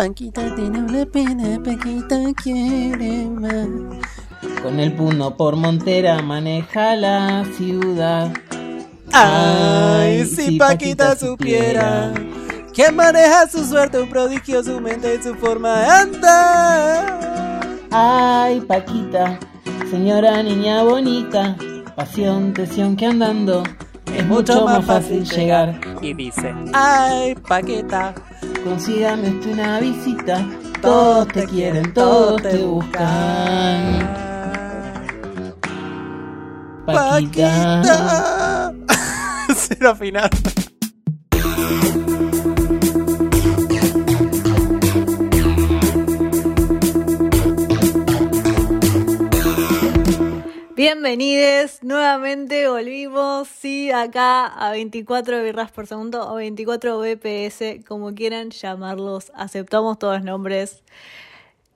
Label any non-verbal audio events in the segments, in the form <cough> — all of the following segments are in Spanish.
Paquita tiene una pena, Paquita quiere más. Con el puno por Montera maneja la ciudad. Ay, si Paquita supiera que maneja su suerte, un prodigio, su mente y su forma de andar. Ay, Paquita, señora niña bonita, pasión, tensión que andando es mucho más fácil llegar. Y dice, ay, Paquita, Consígame usted una visita, todos te quieren, todos te buscan. Paquita. Paquita. <laughs> Cero final. Bienvenidos, nuevamente volvimos, sí, acá a 24 birras por segundo o 24 BPS, como quieran llamarlos, aceptamos todos los nombres.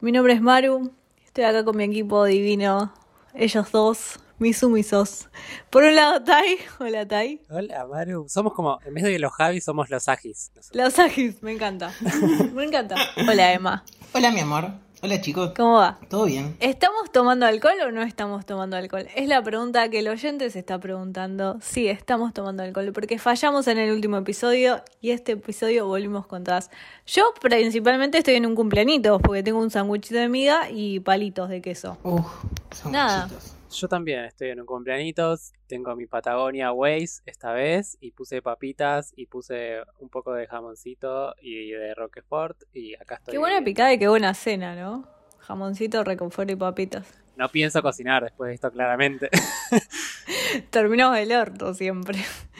Mi nombre es Maru, estoy acá con mi equipo divino, ellos dos, mis sumisos. Por un lado Tai, <laughs> hola Tai, Hola, Maru. Somos como, en vez de los Javis, somos los Agis. los Agis, me encanta, <laughs> me encanta. Hola Emma, Hola, mi amor. Hola, chicos. ¿cómo va? ¿Todo bien? ¿Estamos tomando alcohol o no estamos tomando alcohol? Es la pregunta que el oyente se está preguntando. Sí, estamos tomando alcohol porque fallamos en el último episodio y este episodio volvimos con todas. Yo principalmente estoy en un cumpleañito porque tengo un sándwichito de miga y palitos de queso. Uf, Nada. Yo también estoy en un cumpleañitos. Tengo mi Patagonia Waze esta vez. Y puse papitas. Y puse un poco de jamoncito. Y de Roquefort. Y acá estoy. Qué buena picada y qué buena cena, ¿no? Jamoncito, reconfort y papitas. No pienso cocinar después de esto, claramente. <laughs> Terminamos el orto siempre.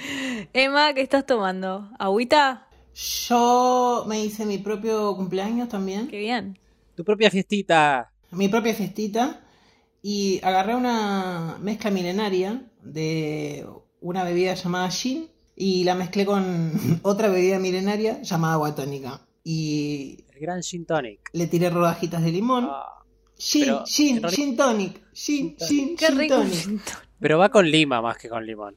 <laughs> Emma, ¿qué estás tomando? ¿Agüita? Yo me hice mi propio cumpleaños también. Qué bien. tu propia fiestita. Mi propia festita. Y agarré una mezcla milenaria de una bebida llamada gin. Y la mezclé con <laughs> otra bebida milenaria llamada agua tónica. Y El gran gin tonic. le tiré rodajitas de limón. Ah, Gin, Pero, gin, realidad- gin tonic. Gin, Gin gin, Qué gin rico. tonic. Pero va con lima más que con limón.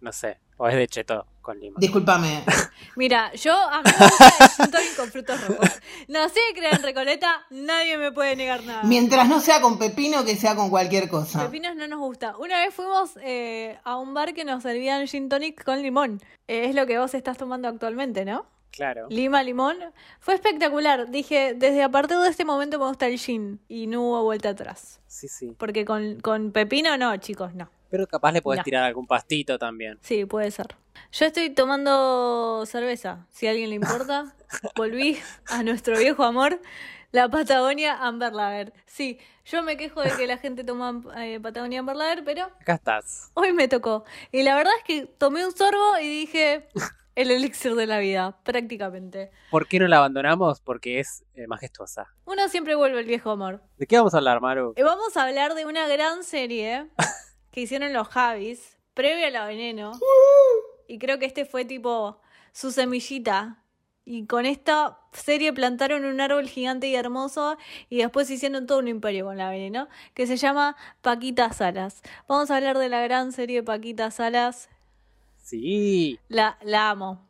No sé. O es de cheto con lima. Discúlpame. <laughs> Mira, yo a mí me gusta el gin tonic con frutos rojos. Nací de crear en Recoleta, nadie me puede negar nada. Mientras no sea con pepino, que sea con cualquier cosa. Pepinos no nos gusta. Una vez fuimos eh, a un bar que nos servían gin tonic con limón. Eh, es lo que vos estás tomando actualmente, ¿no? Claro. Lima, limón. Fue espectacular. Dije, desde a partir de este momento me gusta el gin. Y no hubo vuelta atrás. Sí, sí. Porque con, con pepino no, chicos, no. Pero capaz le podés No. tirar algún pastito también. Sí, puede ser. Yo estoy tomando cerveza, si a alguien le importa. <laughs> Volví a nuestro viejo amor, la Patagonia Amber Lager. Sí, yo me quejo de que la gente toma eh, Patagonia Amber Lager, pero Acá estás. hoy me tocó. Y la verdad es que tomé un sorbo y dije, el elixir de la vida, prácticamente. ¿Por qué no la abandonamos? Porque es eh, majestuosa. Uno siempre vuelve al viejo amor. ¿De qué vamos a hablar, Maru? Y vamos a hablar de una gran serie <laughs> que hicieron los Javis, previo a la veneno. Y creo que este fue tipo su semillita. Y con esta serie plantaron un árbol gigante y hermoso y después hicieron todo un imperio con la veneno que se llama Paquita Salas. Vamos a hablar de la gran serie Paquita Salas. Sí. La, la amo.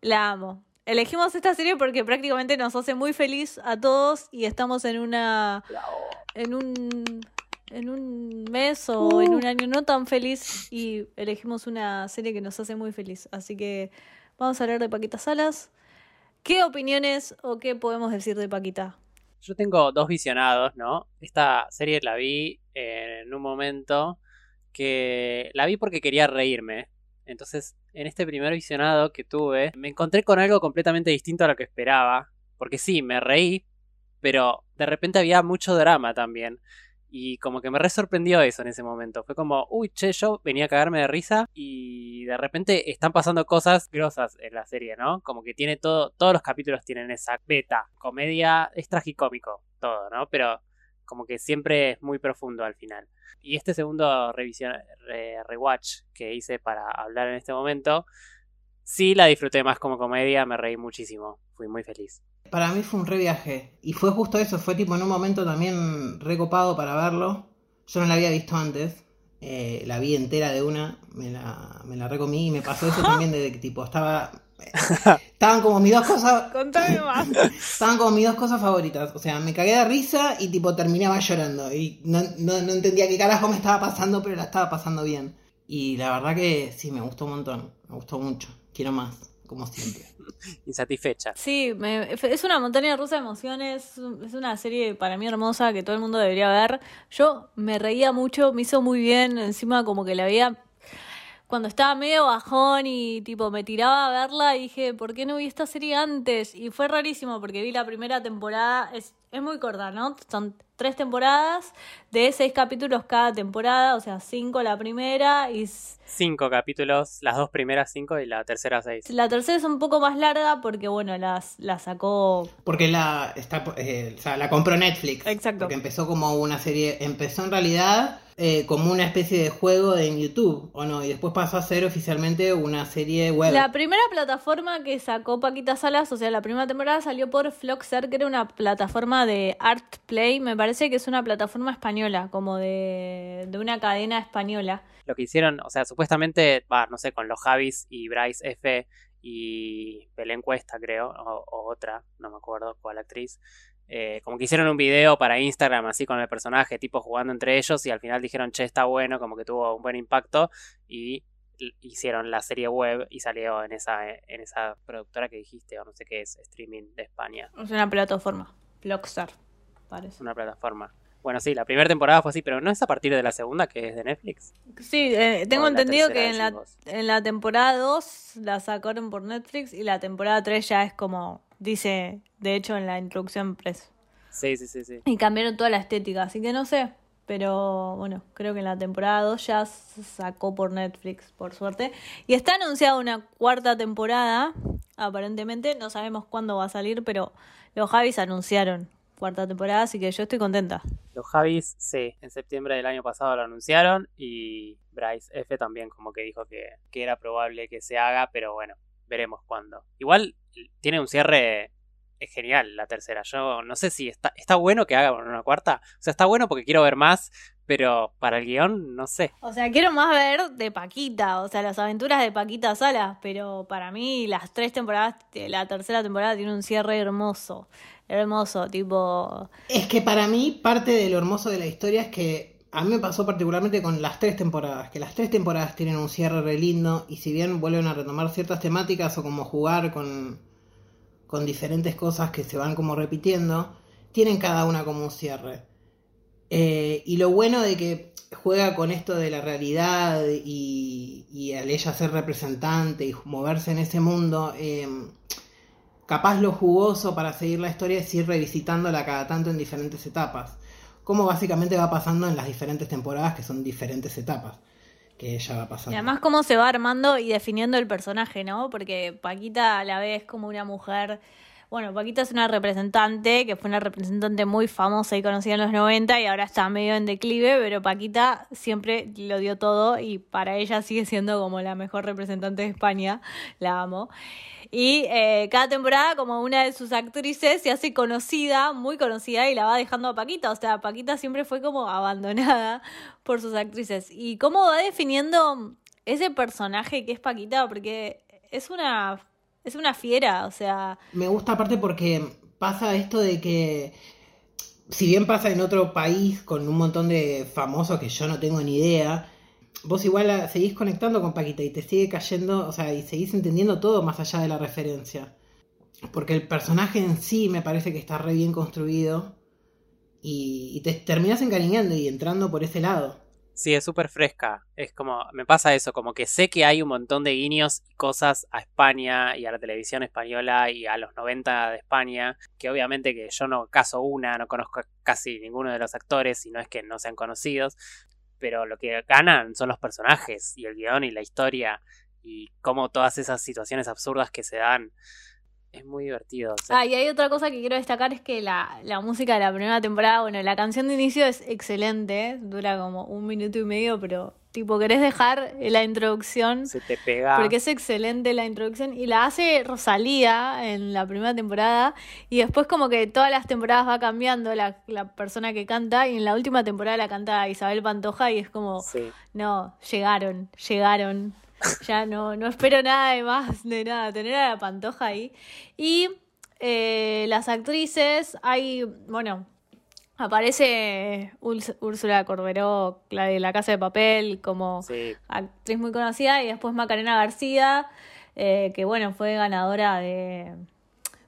La amo. Elegimos esta serie porque prácticamente nos hace muy feliz a todos y estamos en una en un en un mes o en un año no tan feliz y elegimos una serie que nos hace muy feliz. Así que vamos a hablar de Paquita Salas. ¿Qué opiniones o qué podemos decir de Paquita? Yo tengo dos visionados, ¿no? Esta serie la vi en un momento que la vi porque quería reírme. Entonces, en este primer visionado que tuve, me encontré con algo completamente distinto a lo que esperaba. Porque sí, me reí, pero de repente había mucho drama también. Y como que me re sorprendió eso en ese momento. Fue como, uy, che, yo venía a cagarme de risa y de repente están pasando cosas grosas en la serie, ¿no? Como que tiene todo, todos los capítulos tienen esa beta, comedia, es tragicómico, todo, ¿no? Pero como que siempre es muy profundo al final. Y este segundo revisión, re- rewatch que hice para hablar en este momento, sí la disfruté más como comedia, me reí muchísimo, fui muy feliz. Para mí fue un re viaje. Y fue justo eso, fue tipo en un momento también recopado para verlo. Yo no la había visto antes. eh, la vi entera de una, me la, me la recomí y me pasó eso también de que tipo estaba <laughs> Estaban como mis dos cosas. Contame <laughs> más. Estaban como mis dos cosas favoritas. O sea, me cagué de risa y tipo terminaba llorando. Y no, no, no entendía qué carajo me estaba pasando, pero la estaba pasando bien. Y la verdad que sí, me gustó un montón. Me gustó mucho. Quiero más, como siempre. <laughs> Insatisfecha. Sí, me- es una montaña rusa de emociones, es una serie para mí hermosa que todo el mundo debería ver. Yo me reía mucho, me hizo muy bien, encima como que la veía cuando estaba medio bajón y tipo me tiraba a verla y dije, ¿por qué no vi esta serie antes? Y fue rarísimo porque vi la primera temporada, es, es muy corta, ¿no? Son tres temporadas de seis capítulos cada temporada, o sea, cinco la primera y Cinco capítulos, las dos primeras cinco y la tercera seis. la tercera es un poco más larga porque, bueno, las, la sacó Porque la, está, eh, o sea, la compró Netflix. Exacto. Porque empezó como una serie. Empezó en realidad eh, como una especie de juego en YouTube, ¿o no? Y después pasó a ser oficialmente una serie web. La primera plataforma que sacó Paquita Salas, o sea, la primera temporada salió por Floxer, que era una plataforma de Art Play, me parece que es una plataforma española, como de, de una cadena española. Lo que hicieron, o sea, supuestamente, va, no sé, con los Javis y Bryce F y Belén Cuesta, creo, o, o otra, no me acuerdo cuál actriz. Eh, como que hicieron un video para Instagram así con el personaje, tipo jugando entre ellos, y al final dijeron, che, está bueno, como que tuvo un buen impacto, y hicieron la serie web y salió en esa, en esa productora que dijiste, o no sé qué es, streaming de España, Es una plataforma, Floxer, parece. una plataforma. Bueno, sí, la primera temporada fue así, pero no es a partir de la segunda que es de Netflix. Sí, eh, tengo entendido tercera, que en la, en la temporada 2 la sacaron por Netflix y la temporada 3 ya es como dice, de hecho, en la introducción press. Sí, sí, sí, sí. Y cambiaron toda la estética, así que no sé. Pero bueno, creo que en la temporada 2 ya se sacó por Netflix, por suerte. Y está anunciada una cuarta temporada, aparentemente. No sabemos cuándo va a salir, pero los Javis anunciaron cuarta temporada, así que yo estoy contenta. Los Javis, sí, en septiembre del año pasado lo anunciaron y Bryce F también como que dijo que, que era probable que se haga, pero bueno, veremos cuándo. Igual tiene un cierre es genial la tercera. Yo no sé si está, está bueno que haga una cuarta. O sea, está bueno porque quiero ver más, pero para el guion no sé. O sea, quiero más ver de Paquita, o sea, las aventuras de Paquita Salas, pero para mí las tres temporadas, la tercera temporada tiene un cierre hermoso, hermoso, tipo... Es que para mí parte de lo hermoso de la historia es que a mí me pasó particularmente con las tres temporadas, que las tres temporadas tienen un cierre re lindo y si bien vuelven a retomar ciertas temáticas o como jugar con, con diferentes cosas que se van como repitiendo, tienen cada una como un cierre. Eh, y lo bueno de que juega con esto de la realidad y, y al ella ser representante y moverse en ese mundo, eh, capaz lo jugoso para seguir la historia es ir revisitándola cada tanto en diferentes etapas. Como básicamente va pasando en las diferentes temporadas, que son diferentes etapas que ella va pasando. Y además cómo se va armando y definiendo el personaje, ¿no? Porque Paquita a la vez como una mujer... Bueno, Paquita es una representante, que fue una representante muy famosa y conocida en los 90 y ahora está medio en declive, pero Paquita siempre lo dio todo y para ella sigue siendo como la mejor representante de España, la amo. Y eh, cada temporada como una de sus actrices se hace conocida, muy conocida, y la va dejando a Paquita. O sea, Paquita siempre fue como abandonada por sus actrices. Y cómo va definiendo ese personaje que es Paquita, porque es una, es una fiera, o sea... Me gusta aparte porque pasa esto de que, si bien pasa en otro país con un montón de famosos que yo no tengo ni idea, vos igual seguís conectando con Paquita y te sigue cayendo, o sea, y seguís entendiendo todo más allá de la referencia. Porque el personaje en sí me parece que está re bien construido y, y te terminás encariñando y entrando por ese lado. Sí, es súper fresca. Es como, me pasa eso, como que sé que hay un montón de guiños y cosas a España y a la televisión española y a los 90 de España, que obviamente que yo no caso una, no conozco casi ninguno de los actores, y no es que no sean conocidos, pero lo que ganan son los personajes y el guion y la historia y cómo todas esas situaciones absurdas que se dan. Es muy divertido. o sea, Ah, y hay otra cosa que quiero destacar es que la, la música de la primera temporada, bueno, la canción de inicio es excelente, dura como un minuto y medio, pero tipo, querés dejar la introducción se te pega. porque es excelente la introducción y la hace Rosalía en la primera temporada y después como que todas las temporadas va cambiando la, la persona que canta y en la última temporada la canta Isabel Pantoja y es como, Sí. no, llegaron, llegaron. Ya no, no espero nada de más, de nada. Tener a la pantoja ahí. Y eh, las actrices, hay, bueno, aparece Úrs- Úrsula Corberó, la de La Casa de Papel, como Sí. actriz muy conocida, y después Macarena García, eh, que bueno, fue ganadora de,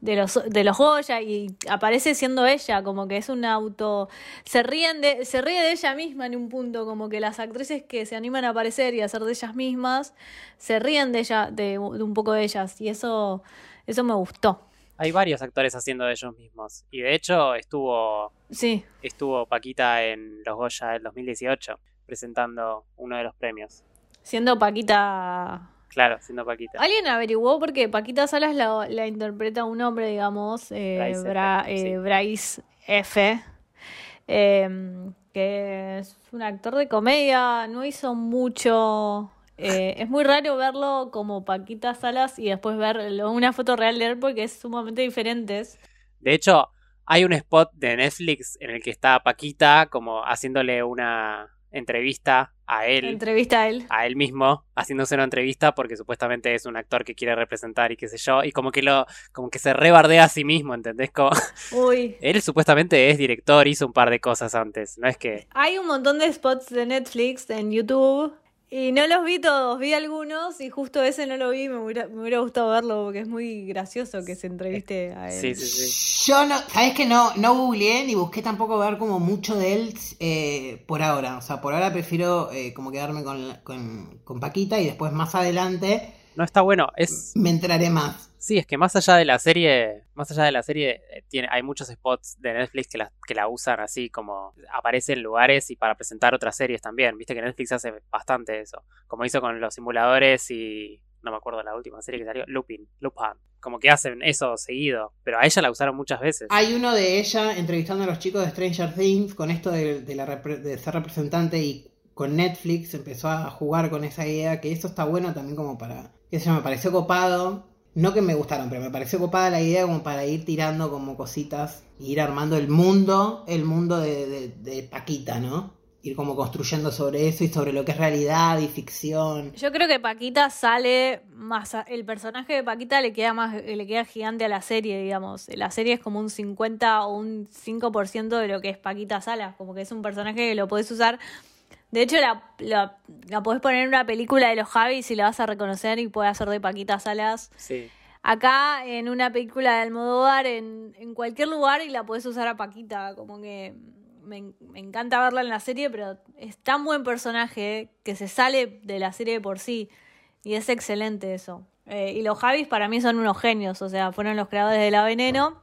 de los de los Goya y aparece siendo ella, como que es un auto, se ríen de, se ríe de ella misma en un punto, como que las actrices que se animan a aparecer y a ser de ellas mismas, se ríen de ella, de, de un poco de ellas, y eso, eso me gustó. Hay varios actores haciendo de ellos mismos. Y de hecho estuvo, Sí. estuvo Paquita en los Goya del 2018 presentando uno de los premios. Siendo Paquita Claro, siendo Paquita. ¿Alguien averiguó porque Paquita Salas la, la interpreta un hombre, digamos, eh, Bryce Bra- F, sí. eh, Bryce F, eh, que es un actor de comedia, no hizo mucho. eh, es muy raro verlo como Paquita Salas y después ver una foto real de él porque es sumamente diferentes. De hecho, hay un spot de Netflix en el que está Paquita como haciéndole una entrevista a él. Entrevista a él. a él mismo haciéndose una entrevista porque supuestamente es un actor que quiere representar y qué sé yo y como que lo como que se rebardea a sí mismo ¿entendés? Como, <laughs> Uy. él supuestamente es director hizo un par de cosas antes no es que Hay un montón de spots de Netflix en YouTube y no los vi todos, vi algunos y justo ese no lo vi, me hubiera, me hubiera gustado verlo porque es muy gracioso que se entreviste a él. sí sí sí Yo no, sabes que no, no googleé ni busqué tampoco ver como mucho de él eh, por ahora. O sea, por ahora prefiero eh, como quedarme con, la- con, con Paquita y después más adelante no está bueno es me enteraré más. Sí es que más allá de la serie más allá de la serie eh, tiene hay muchos spots de Netflix que la, que la usan así como aparece en lugares y para presentar otras series también. Viste que Netflix hace bastante eso. Como hizo con los simuladores y no me acuerdo la última serie que salió Lupin Lupin. Como que hacen eso seguido pero a ella la usaron muchas veces. Hay uno de ella entrevistando a los chicos de Stranger Things con esto de, la repre- de ser representante y con Netflix empezó a jugar con esa idea, que eso está bueno también como para... Eso me pareció copado. No que me gustaron, pero me pareció copada la idea como para ir tirando como cositas, ir armando el mundo, el mundo de Paquita, ¿no? Ir como construyendo sobre eso y sobre lo que es realidad y ficción. Yo creo que Paquita sale más, a- el personaje de Paquita le queda más, le queda gigante a la serie, digamos. La serie es como un 50 o un 5% de lo que es Paquita Salas, como que es un personaje que lo podés usar. De hecho, la, la, la podés poner en una película de los Javis y la vas a reconocer y puede hacer de Paquita Salas. sí Acá en una película de Almodóvar, en, en cualquier lugar y la podés usar a Paquita. Como que me, me encanta verla en la serie, pero es tan buen personaje que se sale de la serie de por sí. Y es excelente eso. Eh, y los Javis para mí son unos genios, o sea, fueron los creadores de La Veneno.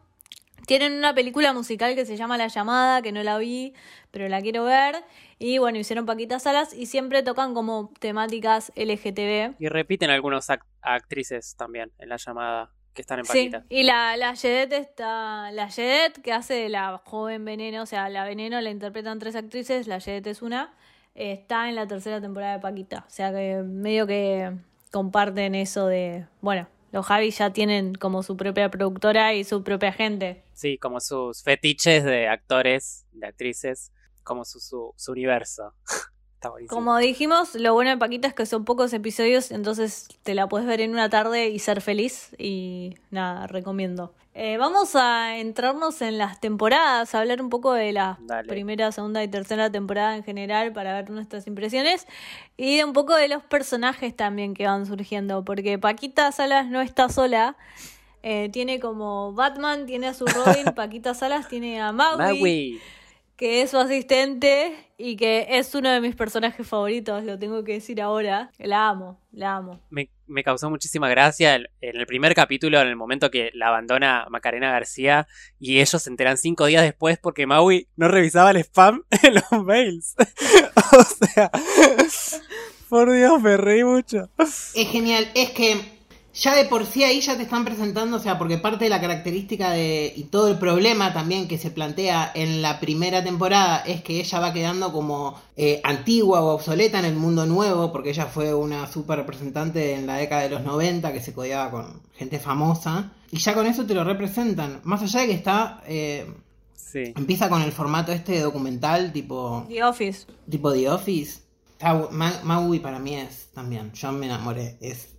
Tienen una película musical que se llama La Llamada, que no la vi, pero la quiero ver. Y bueno, hicieron Paquita Salas y siempre tocan como temáticas LGTB. y repiten algunos act- actrices también en la llamada que están en Sí, Paquita y la, la Yedet está. La Yedet que hace de la joven Veneno, o sea, la Veneno la interpretan tres actrices, la Yedet es una. está en la tercera temporada de Paquita. O sea que medio que comparten eso de. Bueno, los Javi ya tienen como su propia productora y su propia gente. sí como sus fetiches de actores de actrices como su, su, su universo <laughs> está Como dijimos, lo bueno de Paquita es que son pocos episodios, entonces te la puedes ver en una tarde y ser feliz. Y nada, recomiendo. Eh, vamos a entrarnos en las temporadas, a hablar un poco de la Dale. primera, segunda y tercera temporada en general para ver nuestras impresiones y de un poco de los personajes también que van surgiendo, porque Paquita Salas no está sola. Eh, tiene como Batman, tiene a su Robin, <laughs> Paquita Salas tiene a Maui. Que es su asistente y que es uno de mis personajes favoritos, lo tengo que decir ahora. La amo, la amo. me, me causó muchísima gracia en el primer capítulo, en el momento que la abandona Macarena García y ellos se enteran cinco días después porque Maui no revisaba el spam <laughs> en los mails. <laughs> o sea, <laughs> por Dios, me reí mucho. Es genial, es que ya de por sí ahí ya te están presentando, o sea, porque parte de la característica de y todo el problema también que se plantea en la primera temporada es que ella va quedando como eh, antigua o obsoleta en el mundo nuevo, porque ella fue una super representante en la década de los 90 que se codeaba con gente famosa, y ya con eso te lo representan, más allá de que está... eh, Sí. empieza con el formato este de documental tipo The Office. tipo The Office. Ah, Ma- Maui para mí es también, yo me enamoré, es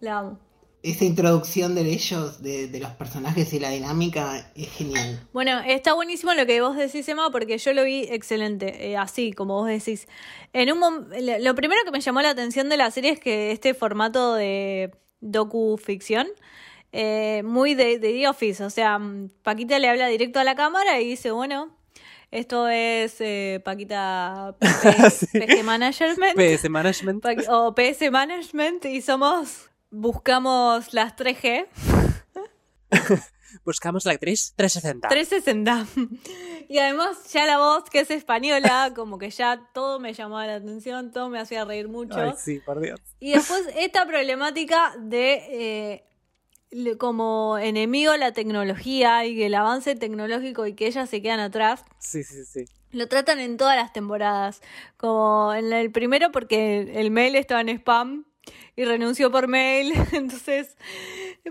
La amo. Esa introducción de ellos, de, de los personajes y la dinámica es genial. Bueno, está buenísimo lo que vos decís, Emma, porque yo lo vi excelente, eh, así como vos decís. En un lo primero que me llamó la atención de la serie es que este formato de docu-ficción, eh, muy de, de The Office, o sea, mm, Paquita le habla directo a la cámara y dice, bueno, esto es eh, Paquita PG, <laughs> Sí. PG Management. PS Management. Pa- o PS Management y somos, buscamos las 3G. <laughs> Buscamos la actriz 360. 360. Y además ya la voz que es española, como que ya todo me llamaba la atención, todo me hacía reír mucho. Ay, sí, por Dios. Y después esta problemática de eh, como enemigo la tecnología y el avance tecnológico y que ellas se quedan atrás. Sí, sí, sí. Lo tratan en todas las temporadas. Como en el primero porque el mail estaba en spam y renunció por mail. <laughs> Entonces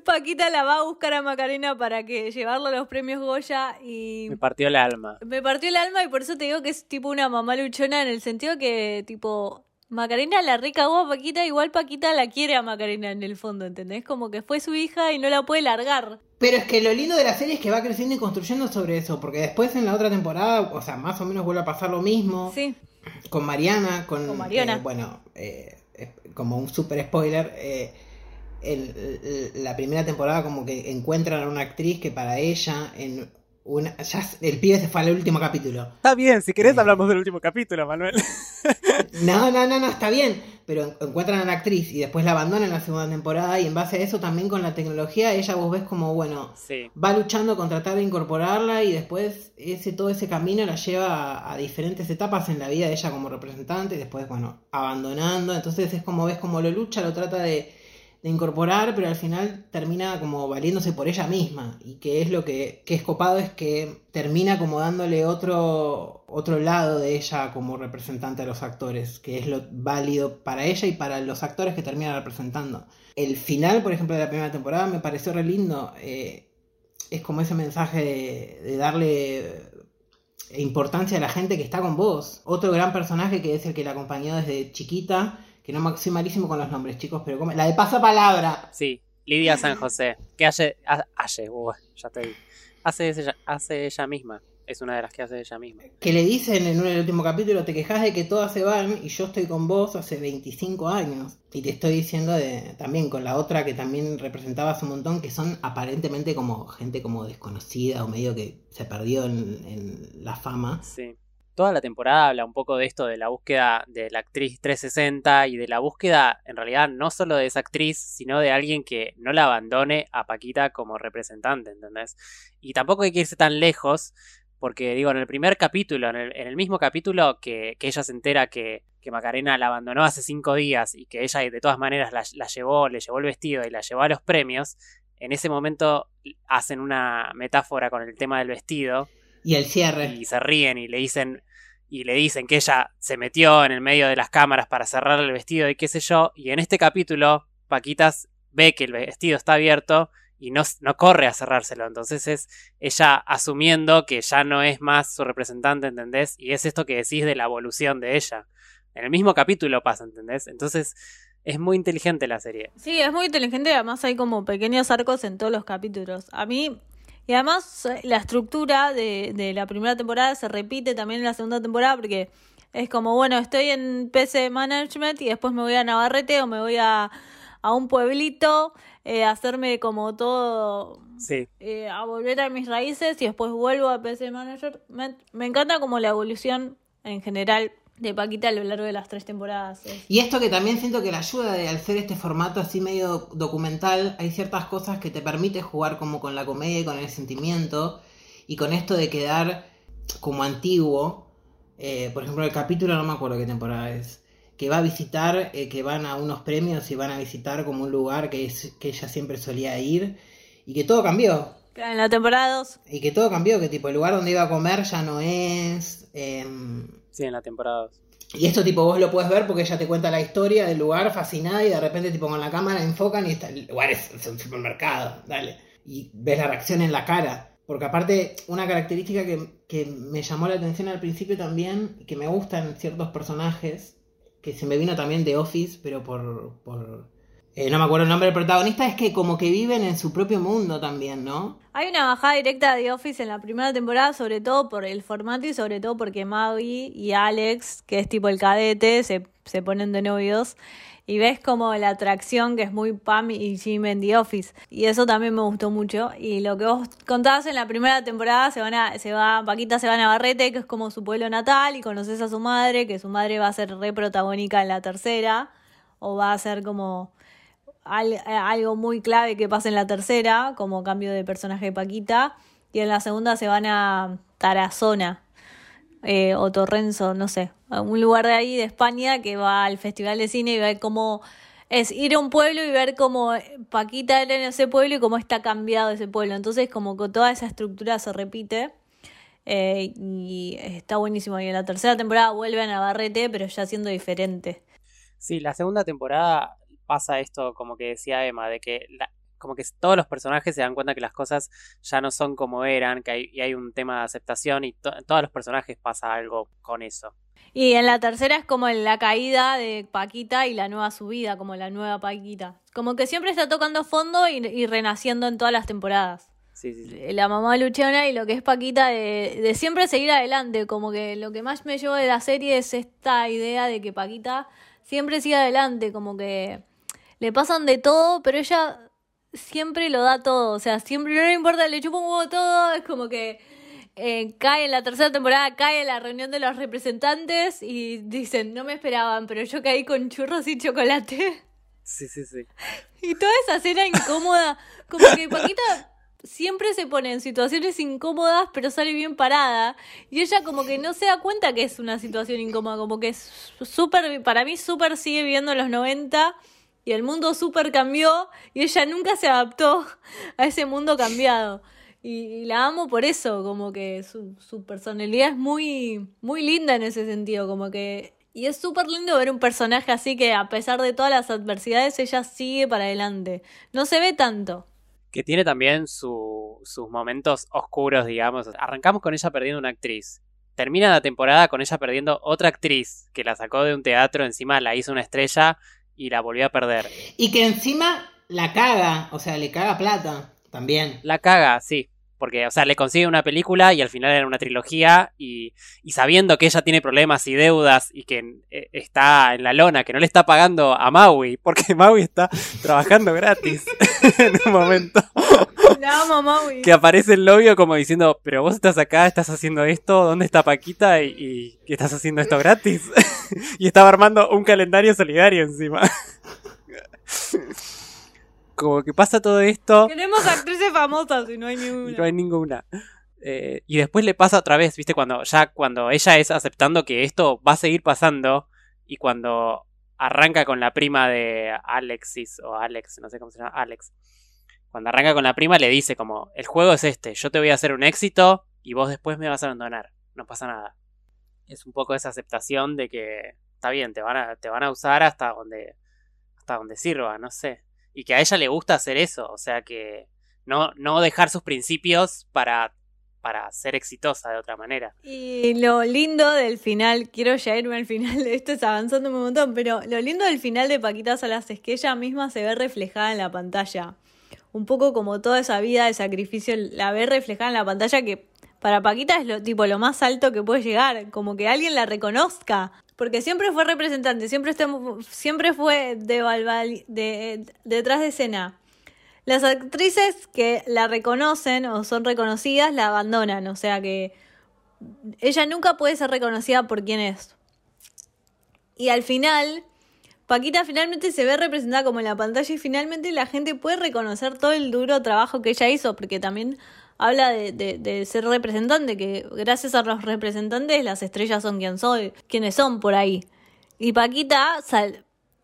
Paquita la va a buscar a Macarena para que llevarlo a los premios Goya y Me partió el alma. me partió el alma y por eso te digo que es tipo una mamá luchona en el sentido que tipo Macarena la recagó a Paquita, igual Paquita la quiere a Macarena en el fondo, ¿entendés? Como que fue su hija y no la puede largar. Pero es que lo lindo de la serie es que va creciendo y construyendo sobre eso, porque después en la otra temporada, o sea, más o menos vuelve a pasar lo mismo Sí, con Mariana, con, Con Mariana. eh, bueno, eh, eh, como un super spoiler, eh, el- el- la primera temporada como que encuentran a una actriz que para ella en una, ya el pibe se fue al último capítulo. Está bien, si querés hablamos del último capítulo, Manuel. <laughs> No, no, no, no, está bien, pero en- encuentran a la actriz y después la abandonan en la segunda temporada y en base a eso también con la tecnología ella vos ves como, bueno, Sí. va luchando con tratar de incorporarla y después ese todo ese camino la lleva a, a diferentes etapas en la vida de ella como representante y después, bueno, abandonando. Entonces es como ves como lo lucha, lo trata de, de incorporar, pero al final termina como valiéndose por ella misma. Y que es lo que, que es copado es que termina como dándole otro, otro lado de ella como representante a los actores, que es lo válido para ella y para los actores que termina representando. El final, por ejemplo, de la primera temporada me pareció re lindo. eh, es como ese mensaje de, de darle importancia a la gente que está con vos. Otro gran personaje que es el que la acompañó desde chiquita, que no soy malísimo con los nombres, chicos, pero ¿cómo? la de pasapalabra. Sí, Lidia San José. Que hace, ha- hace, uh, ya te vi. Hace ella, hace ella misma. Es una de las que hace ella misma. Que le dicen en el último capítulo, te quejas de que todas se van y yo estoy con vos hace 25 años. Y te estoy diciendo de, también con la otra que también representabas un montón, que son aparentemente como gente como desconocida o medio que se perdió en, en la fama. Sí. Toda la temporada habla un poco de esto, de la búsqueda de la actriz 360 y de la búsqueda, en realidad, no solo de esa actriz, sino de alguien que no la abandone a Paquita como representante, ¿entendés? Y tampoco hay que irse tan lejos, porque digo, en el primer capítulo, en el, en el mismo capítulo que, que ella se entera que, que Macarena la abandonó hace cinco días y que ella de todas maneras la, la llevó, le llevó el vestido y la llevó a los premios, en ese momento hacen una metáfora con el tema del vestido Y el cierre. y se ríen y le dicen y le dicen que ella se metió en el medio de las cámaras para cerrar el vestido y qué sé yo y en este capítulo Paquitas ve que el vestido está abierto y no, no corre a cerrárselo entonces es ella asumiendo que ya no es más su representante ¿entendés? y es esto que decís de la evolución de ella en el mismo capítulo pasa ¿entendés? entonces es muy inteligente la serie Sí, es muy inteligente y además hay como pequeños arcos en todos los capítulos. A mí, y además eh, la estructura de, de la primera temporada se repite también en la segunda temporada porque es como, bueno, estoy en PC Management y después me voy a Navarrete o me voy a, a un pueblito eh, a hacerme como todo sí eh, a volver a mis raíces y después vuelvo a PC Management. Me encanta como la evolución en general de Paquita a lo largo de las tres temporadas. Es- Y esto que también siento que la ayuda de al ser este formato así medio documental, hay ciertas cosas que te permite jugar como con la comedia y con el sentimiento y con esto de quedar como antiguo. Eh, por ejemplo, el capítulo, no me acuerdo qué temporada es, que va a visitar, eh, que van a unos premios y van a visitar como un lugar que, es, que ella siempre solía ir y que todo cambió. En la temporada 2 Y que todo cambió, que tipo el lugar donde iba a comer ya no es. em, sí en la temporada 2 y esto tipo vos lo puedes ver porque ella te cuenta la historia del lugar fascinada y de repente tipo con la cámara enfocan y está, el lugar es, es un supermercado, dale. Y ves la reacción en la cara. Porque aparte, una característica que, que me llamó la atención al principio también, que me gustan ciertos personajes, que se me vino también de Office, pero por... por eh, no me acuerdo el nombre del protagonista, es que como que viven en su propio mundo también, ¿no? Hay una bajada directa de Office en la primera temporada, sobre todo por el formato y sobre todo porque Maggie y Alex, que es tipo el cadete, se, se ponen de novios y ves como la atracción que es muy Pam y Jim en The Office. Y eso también me gustó mucho. Y lo que vos contabas en la primera temporada, se van a, se va, Paquita se va a Navarrete, que es como su pueblo natal, y conoces a su madre, que su madre va a ser re protagónica en la tercera, o va a ser como algo muy clave que pasa en la tercera, como cambio de personaje de Paquita. Y en la segunda se van a Tarazona, eh, o Torrenzo, no sé, un lugar de ahí de España que va al Festival de Cine y ver cómo es ir a un pueblo y ver cómo Paquita era en ese pueblo y cómo está cambiado ese pueblo. Entonces como que toda esa estructura se repite eh, y está buenísimo. Y en la tercera temporada vuelve a Navarrete, pero ya siendo diferente. Sí, la segunda temporada pasa esto, como que decía Emma, de que la, como que todos los personajes se dan cuenta que las cosas ya no son como eran, que hay, y hay un tema de aceptación y en todos los personajes pasa algo con eso. Y en la tercera es como la caída de Paquita y la nueva subida, como la nueva Paquita. Como que siempre está tocando fondo y, renaciendo en todas las temporadas. Sí, sí, sí. La mamá luchona y lo que es Paquita de, de, siempre seguir adelante. Como que lo que más me llevo de la serie es esta idea de que Paquita siempre sigue adelante. Como que le pasan de todo, pero ella siempre lo da todo, o sea, siempre no le importa, le chupa un huevo todo, es como que eh, cae en la tercera temporada, cae en la reunión de los representantes y dicen, no me esperaban, pero yo caí con churros y chocolate. Sí, sí, sí. <laughs> Y toda esa escena incómoda, como que Paquita siempre se pone en situaciones incómodas, pero sale bien parada. Y ella como que no se da cuenta que es una situación incómoda, como que es súper, para mí súper sigue viviendo los 90 y el mundo súper cambió y ella nunca se adaptó a ese mundo cambiado. Y, la amo por eso, como que su, su, personalidad es muy, muy linda en ese sentido, como que... Y es súper lindo ver un personaje así que a pesar de todas las adversidades, ella sigue para adelante. No se ve tanto. Que tiene también su, sus momentos oscuros, digamos. Arrancamos con ella perdiendo una actriz. Termina la temporada con ella perdiendo otra actriz que la sacó de un teatro, encima la hizo una estrella y la volvió a perder. Y que encima la caga, o sea, le caga plata también. La caga, sí. Porque, o sea, le consigue una película y al final era una trilogía y, y sabiendo que ella tiene problemas y deudas y que eh, está en la lona, que no le está pagando a Maui, porque <laughs> Maui está trabajando gratis <laughs> <laughs> en un momento. La amo, Maui. Que aparece el novio como diciendo, pero vos estás acá, estás haciendo esto, ¿dónde está Paquita? Y, y estás haciendo esto gratis. <laughs> y estaba armando un calendario solidario encima. <laughs> como que pasa todo esto. Queremos actrices famosas y no hay ninguna. Y no hay ninguna. Eh, y después le pasa otra vez, viste, cuando ya cuando ella es aceptando que esto va a seguir pasando y cuando arranca con la prima de Alexis o Alex, no sé cómo se llama, Alex. Cuando arranca con la prima le dice como, el juego es este, yo te voy a hacer un éxito y vos después me vas a abandonar, no pasa nada es un poco esa aceptación de que está bien, te van a, te van a usar hasta donde, hasta donde sirva, no sé. Y que a ella le gusta hacer eso, o sea que no, no dejar sus principios para, para ser exitosa de otra manera. Y lo lindo del final, quiero ya irme al final, <laughs> esto es avanzando un montón, pero lo lindo del final de Paquita Salas es que ella misma se ve reflejada en la pantalla. Un poco como toda esa vida de sacrificio, la ve reflejada en la pantalla que para Paquita es lo, tipo, lo más alto que puede llegar, como que alguien la reconozca. Porque siempre fue representante, siempre, siempre fue de, de, detrás de escena. Las actrices que la reconocen o son reconocidas la abandonan, o sea que ella nunca puede ser reconocida por quien es. Y al final, Paquita finalmente se ve representada como en la pantalla y finalmente la gente puede reconocer todo el duro trabajo que ella hizo, porque también habla de, ser representante, que gracias a los representantes las estrellas son quien soy, quienes son por ahí. Y Paquita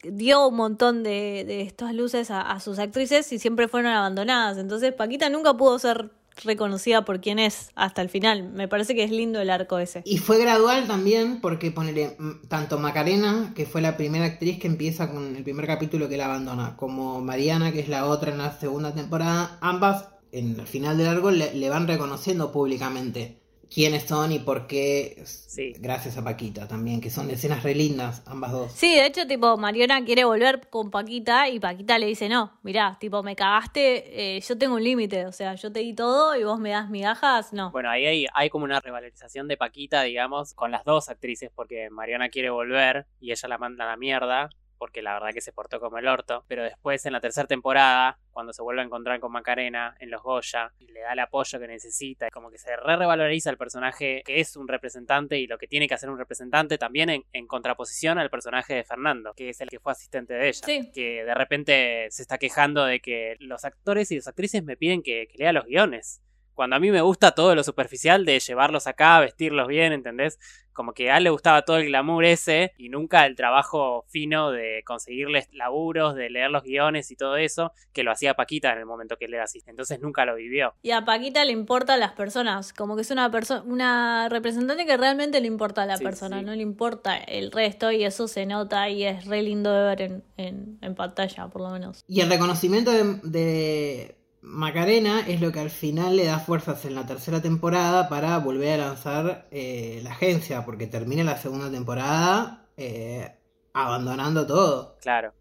dio un montón de, de estas luces a, sus actrices y siempre fueron abandonadas. Entonces Paquita nunca pudo ser reconocida por quien es hasta el final. Me parece que es lindo el arco ese. Y fue gradual también porque ponerle tanto Macarena, que fue la primera actriz que empieza con el primer capítulo que la abandona, como Mariana, que es la otra en la segunda temporada, ambas en el final del largo le, van reconociendo públicamente. Quiénes son y por qué, Sí. gracias a Paquita también, que son escenas re lindas, ambas dos. Sí, de hecho, tipo, Mariona quiere volver con Paquita y Paquita le dice, no, mirá, tipo, me cagaste, eh, yo tengo un límite, o sea, yo te di todo y vos me das migajas, no. Bueno, ahí hay, hay como una revalorización de Paquita, digamos, con las dos actrices, porque Mariana quiere volver y ella la manda a la mierda, porque la verdad que se portó como el orto. Pero después, en la tercera temporada, cuando se vuelve a encontrar con Macarena en los Goya y le da el apoyo que necesita, como que se re revaloriza el personaje que es un representante y lo que tiene que hacer un representante también en, en contraposición al personaje de Fernando, que es el que fue asistente de ella. Sí. Que de repente se está quejando de que los actores y las actrices me piden que, que lea los guiones. Cuando a mí me gusta todo lo superficial de llevarlos acá, vestirlos bien, ¿entendés? Como que a él le gustaba todo el glamour ese y nunca el trabajo fino de conseguirles laburos, de leer los guiones y todo eso, que lo hacía Paquita en el momento que él era asistente. Entonces nunca lo vivió. Y a Paquita le importan las personas, como que es una persona, una representante que realmente le importa a la Sí, persona, sí. no le importa el resto y eso se nota y es re lindo de ver en, en, en pantalla, por lo menos. Y el reconocimiento de, de Macarena es lo que al final le da fuerzas en la tercera temporada para volver a lanzar eh, la agencia, porque termina la segunda temporada eh, abandonando todo. Claro.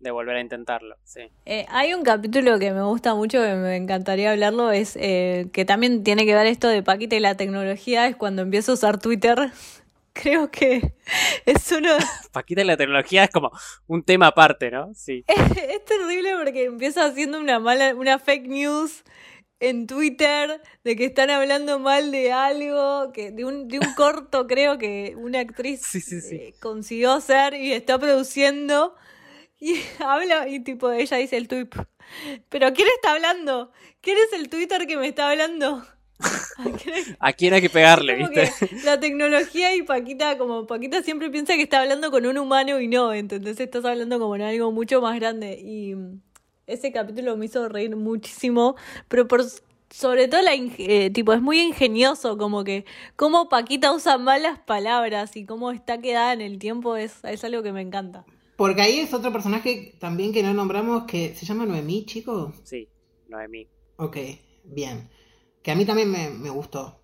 De volver a intentarlo, sí. Eh, hay un capítulo que me gusta mucho, que me encantaría hablarlo, es eh, que también tiene que ver esto de Paquita y la tecnología, es cuando empiezo a usar Twitter. <laughs> Creo que es uno... <laughs> Paquita la tecnología es como un tema aparte, ¿no? Sí. <laughs> es terrible porque empieza haciendo una mala, una fake news en Twitter de que están hablando mal de algo, que de un, de un corto creo que una actriz Sí, sí, sí. eh, consiguió hacer y está produciendo y <laughs> habla y tipo ella dice el tweet. Pero ¿quién está hablando? ¿Quién es el Twitter que me está hablando? ¿A quién- ¿A quién hay que pegarle, como viste? que la tecnología y Paquita, como Paquita siempre piensa que está hablando con un humano y no, ¿entendés? Estás hablando como en algo mucho más grande. Y mm, ese capítulo me hizo reír muchísimo, pero por sobre todo la eh, tipo es muy ingenioso, como que cómo Paquita usa malas palabras y cómo está quedada en el tiempo es, es algo que me encanta. Porque ahí es otro personaje también que no nombramos que se llama Noemí, chicos. Sí, Noemí. Ok, bien. Que a mí también me, me gustó.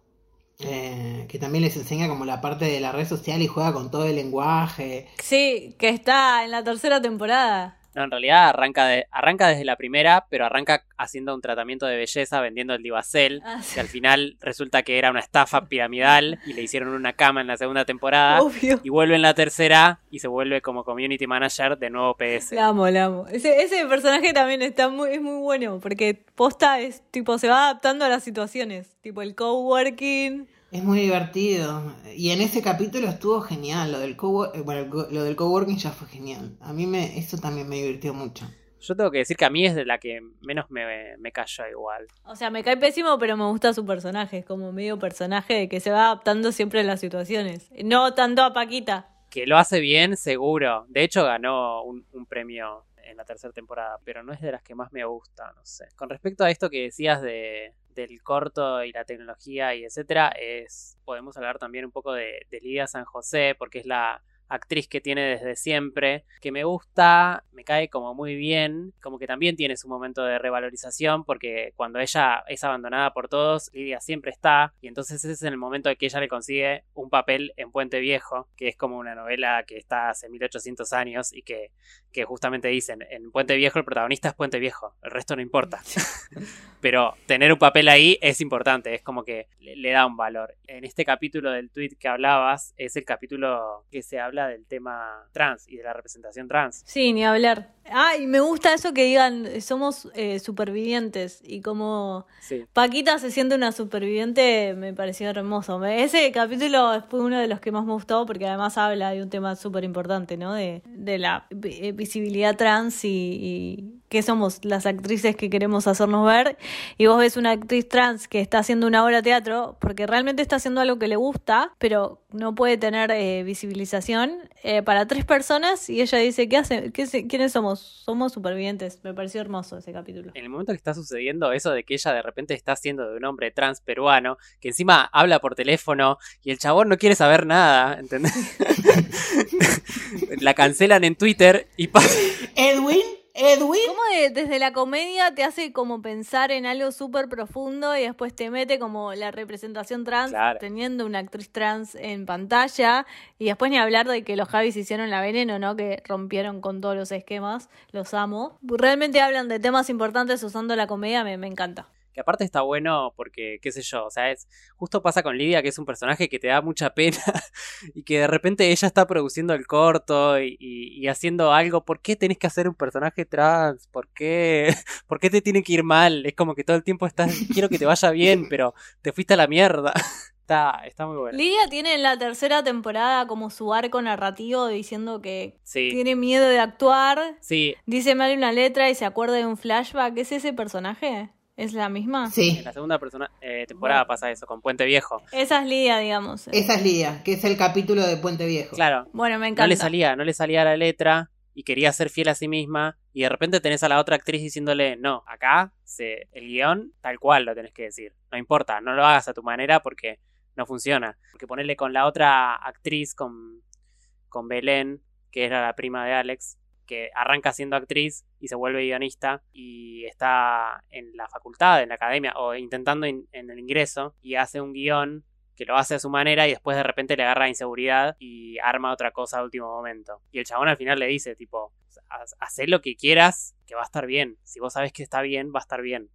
Eh, que también les enseña como la parte de la red social y juega con todo el lenguaje. Sí, que está en la tercera temporada. No, en realidad arranca, de, arranca desde la primera, pero arranca haciendo un tratamiento de belleza vendiendo el Divacel. Ah, sí. Que al final resulta que era una estafa <laughs> piramidal y le hicieron una cama en la segunda temporada. Obvio. Y vuelve en la tercera y se vuelve como community manager de nuevo PS. La amo, la amo. Ese, ese personaje también está muy, es muy bueno, porque posta es tipo, se va adaptando a las situaciones. Tipo el coworking. Es muy divertido. Y en ese capítulo estuvo genial. Lo del, co bueno, lo del coworking ya fue genial. A mí me, eso también me divirtió mucho. Yo tengo que decir que a mí es de la que menos me, me cayó igual. O sea, me cae pésimo, pero me gusta su personaje. Es como medio personaje de que se va adaptando siempre a las situaciones. No tanto a Paquita. Que lo hace bien, seguro. De hecho, ganó un, un premio en la tercera temporada, pero no es de las que más me gusta, no sé. Con respecto a esto que decías de, del corto y la tecnología y etcétera, es podemos hablar también un poco de, de Lidia San José, porque es la actriz que tiene desde siempre, que me gusta, me cae como muy bien, como que también tiene su momento de revalorización, porque cuando ella es abandonada por todos, Lidia siempre está, y entonces ese es el momento de que ella le consigue un papel en Puente Viejo, que es como una novela que está hace 1800 años y que, que justamente dicen, en Puente Viejo el protagonista es Puente Viejo, el resto no importa. <laughs> Pero tener un papel ahí es importante, es como que le, le da un valor. En este capítulo del tweet que hablabas, es el capítulo que se habla del tema trans y de la representación trans. Sí, ni hablar. Ah, y me gusta eso que digan, somos eh, supervivientes. Y como Sí. Paquita se siente una superviviente, me pareció hermoso. Ese capítulo fue uno de los que más me gustó porque además habla de un tema súper importante, ¿no? De, de la eh, visibilidad trans y, y qué somos las actrices que queremos hacernos ver. Y vos ves una actriz trans que está haciendo una obra de teatro porque realmente está haciendo algo que le gusta, pero no puede tener eh, visibilización eh, para tres personas y ella dice, ¿qué hace? ¿Qué se- ¿Quiénes somos? Somos supervivientes. Me pareció hermoso ese capítulo. En el momento que está sucediendo eso de que ella de repente está haciendo de un hombre trans peruano, que encima habla por teléfono y el chabón no quiere saber nada, ¿entendés? <laughs> la cancelan en Twitter y pasa... Edwin, Edwin. ¿Cómo que desde la comedia te hace como pensar en algo súper profundo y después te mete como la representación trans Claro. teniendo una actriz trans en pantalla y después ni hablar de que los Javis hicieron la veneno, ¿no? Que rompieron con todos los esquemas, los amo. Realmente hablan de temas importantes usando la comedia, me, me encanta. Que aparte está bueno porque, qué sé yo, o sea, es justo pasa con Lidia, que es un personaje que te da mucha pena <laughs> y que de repente ella está produciendo el corto y, y- y haciendo algo. ¿Por qué tenés que hacer un personaje trans? ¿Por qué? <laughs> ¿Por qué te tiene que ir mal? Es como que todo el tiempo estás, quiero que te vaya bien, pero te fuiste a la mierda. <laughs> Está, está muy bueno. Lidia tiene en la tercera temporada como su arco narrativo diciendo que Sí, tiene miedo de actuar, sí, dice mal una letra y se acuerda de un flashback. ¿Es ese personaje? ¿Es la misma? Sí, en la segunda persona, eh, temporada Bueno. pasa eso, con Puente Viejo. Esa es Lidia, digamos. esa es Lidia, que es el capítulo de Puente Viejo. Claro, Bueno, me no encanta. le salía, no le salía la letra y quería ser fiel a sí misma y de repente tenés a la otra actriz diciéndole, no, acá se, el guion tal cual lo tenés que decir, no importa, no lo hagas a tu manera porque no funciona. Porque ponerle con la otra actriz, con, con Belén, que era la prima de Alex, que arranca siendo actriz y se vuelve guionista y está en la facultad, en la academia o intentando in- en el ingreso y hace un guion que lo hace a su manera y después de repente le agarra inseguridad y arma otra cosa a último momento. Y el chabón al final le dice, tipo, "Haz- lo que quieras, que va a estar bien. Si vos sabés que está bien, va a estar bien.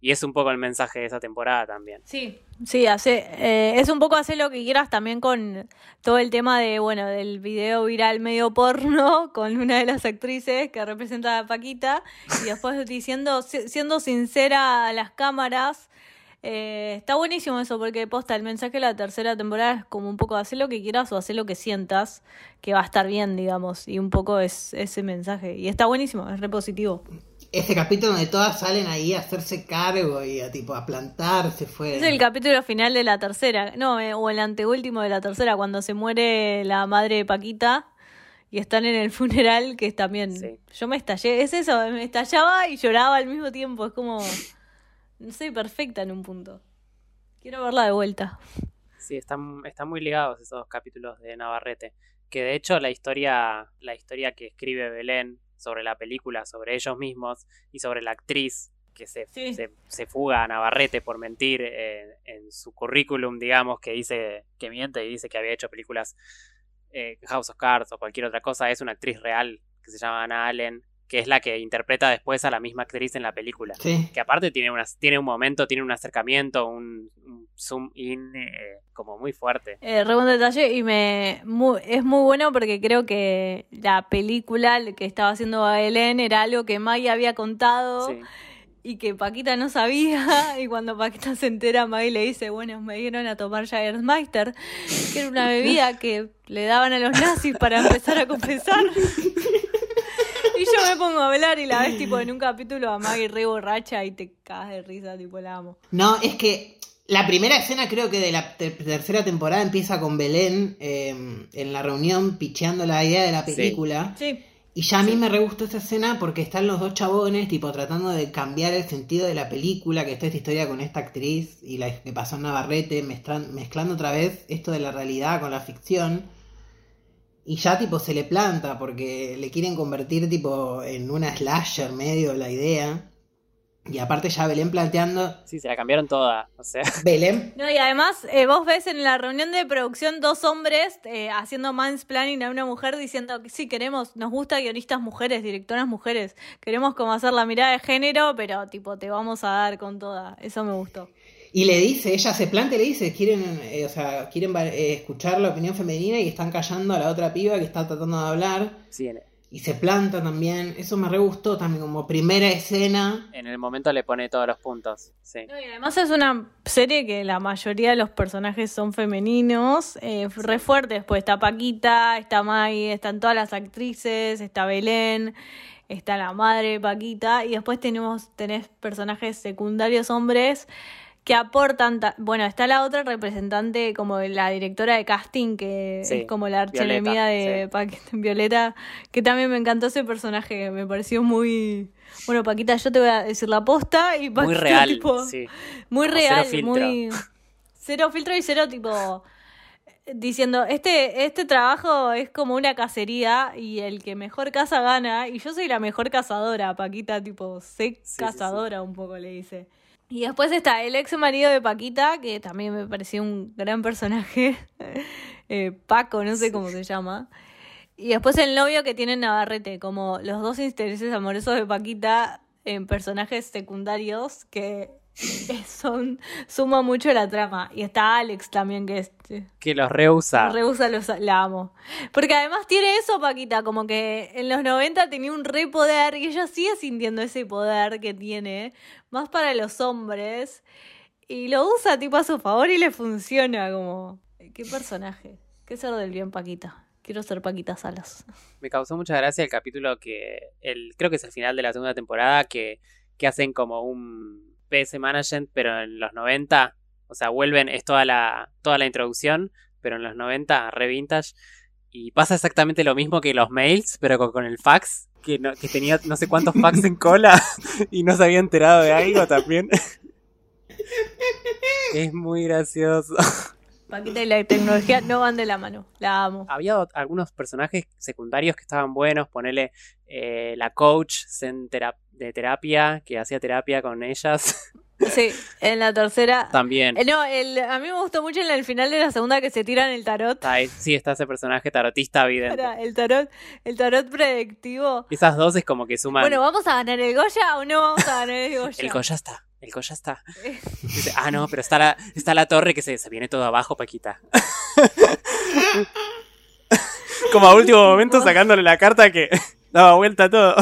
Y es un poco el mensaje de esa temporada también. Sí, sí, hace, eh, es un poco hacer lo que quieras también con todo el tema de, bueno, del video viral medio porno <laughs> con una de las actrices que representa a Paquita y después <laughs> diciendo, si- siendo sincera a las cámaras. Eh, está buenísimo eso porque posta el mensaje de la tercera temporada es como un poco hacer lo que quieras o hacer lo que sientas que va a estar bien, digamos, y un poco es ese mensaje y está buenísimo, es repositivo. Ese capítulo donde todas salen ahí a hacerse cargo y a tipo a plantarse fue. Es el capítulo final de la tercera, no, eh, o el anteúltimo de la tercera, cuando se muere la madre de Paquita y están en el <laughs> funeral, que es también. Sí. Yo me estallé, es eso, me estallaba y lloraba al mismo tiempo, es como. No sé, perfecta en un punto. Quiero verla de vuelta. Sí, están, están muy ligados esos capítulos de Navarrete. Que de hecho la historia, la historia que escribe Belén sobre la película, sobre ellos mismos y sobre la actriz que se, Sí. se, se fuga a Navarrete por mentir eh, en su currículum, digamos, que dice que miente y dice que había hecho películas eh, House of Cards o cualquier otra cosa, es una actriz real que se llama Anna Allen, que es la que interpreta después a la misma actriz en la película Sí. que aparte tiene, unas, tiene un momento, tiene un acercamiento, un, un zoom in eh, como muy fuerte. Eh, re buen detalle y me mu- es muy bueno porque creo que la película que estaba haciendo Belén era algo que Maggie había contado. Sí. Y que Paquita no sabía, <laughs> y cuando Paquita se entera, Maggie le dice, bueno, me dieron a tomar Jagermeister, que era una <laughs> bebida que le daban a los nazis para empezar a confesar. <laughs> Y yo me pongo a hablar y la ves tipo en <laughs> un capítulo a Maggie re borracha y te cagas de risa, tipo la amo. No, es que la primera escena creo que de la ter- tercera temporada empieza con Belén eh, en la reunión picheando la idea de la película. Sí, Y ya a mí me re gustó esa escena porque están los dos chabones, tipo, tratando de cambiar el sentido de la película, que está esta historia con esta actriz y la que pasó en Navarrete, mezclan- mezclando otra vez esto de la realidad con la ficción. Y ya, tipo, se le planta porque le quieren convertir, tipo, en una slasher medio la idea. Y aparte ya Belén planteando... Sí, se la cambiaron toda. O sea, <laughs> Belén No, y además eh, vos ves en la reunión de producción dos hombres eh, haciendo mansplaining a una mujer diciendo que sí, queremos, nos gusta guionistas mujeres, directoras mujeres, queremos como hacer la mirada de género, pero tipo te vamos a dar con toda. Eso me gustó. Y le dice, ella se planta y le dice, quieren, eh, o sea, quieren eh, escuchar la opinión femenina y están callando a la otra piba que está tratando de hablar. sí, en, Y se planta también. Eso me re gustó también como primera escena. en el momento le pone todos los puntos. Sí. No, y además es una serie que la mayoría de los personajes son femeninos, eh, re fuertes, pues está Paquita, está Maggie, están todas las actrices, está Belén, está la madre de Paquita, y después tenemos, tenés personajes secundarios hombres que aportan, ta- bueno, está la otra representante como la directora de casting, que Sí, es como la archenemiga Violeta, de sí. Paquita, <laughs> Violeta, que también me encantó ese personaje, me pareció muy... Bueno, Paquita, yo te voy a decir la posta y Paquita Muy real. tipo, Sí. muy Como cero real, filtro. muy <laughs> cero filtro y cero tipo diciendo, este, este trabajo es como una cacería y el que mejor caza gana. Y yo soy la mejor cazadora, Paquita, tipo, sé Sí, sí, cazadora un poco, le dice. Y después está el ex marido de Paquita, que también me pareció un gran personaje. <laughs> Eh, Paco, no sé cómo se llama. Y después el novio que tiene Navarrete, como los dos intereses amorosos de Paquita en personajes secundarios que <laughs> son suma mucho la trama. Y está Alex también, que es, Que los rehúsa. rehúsa los la amo. Porque además tiene eso, Paquita, como que en los 90 tenía un re poder y ella sigue sintiendo ese poder que tiene, más para los hombres. Y lo usa tipo a su favor y le funciona como... Qué personaje. Qué ser del bien, Paquita. Quiero ser Paquita Salas. Me causó mucha gracia el capítulo que el creo que es el final de la segunda temporada que, que hacen como un PS Management pero en los 90, o sea, vuelven es toda la toda la introducción, pero en los 90 re vintage y pasa exactamente lo mismo que los mails, pero con, el fax que, no- que tenía no sé cuántos fax en cola <laughs> y no se había enterado de algo también. <laughs> es muy gracioso. Paquita y la tecnología no van de la mano. La amo. había algunos personajes secundarios que estaban buenos, ponele eh, la coach de terapia, que hacía terapia con ellas, <laughs> Sí, en la tercera... también. Eh, no, el, a mí me gustó mucho en el final de la segunda que se tiran el tarot. Ahí- sí, está ese personaje tarotista evidente. El tarot, el tarot predictivo. Esas dos es como que suman... Bueno, ¿vamos a ganar el Goya o no vamos a ganar el <laughs> Goya? el Goya está, el Goya está. <laughs> Dice, ah, no, pero está la, está la torre que se, se viene todo abajo, Paquita. <laughs> como a último momento sacándole la carta que <laughs> daba vuelta todo.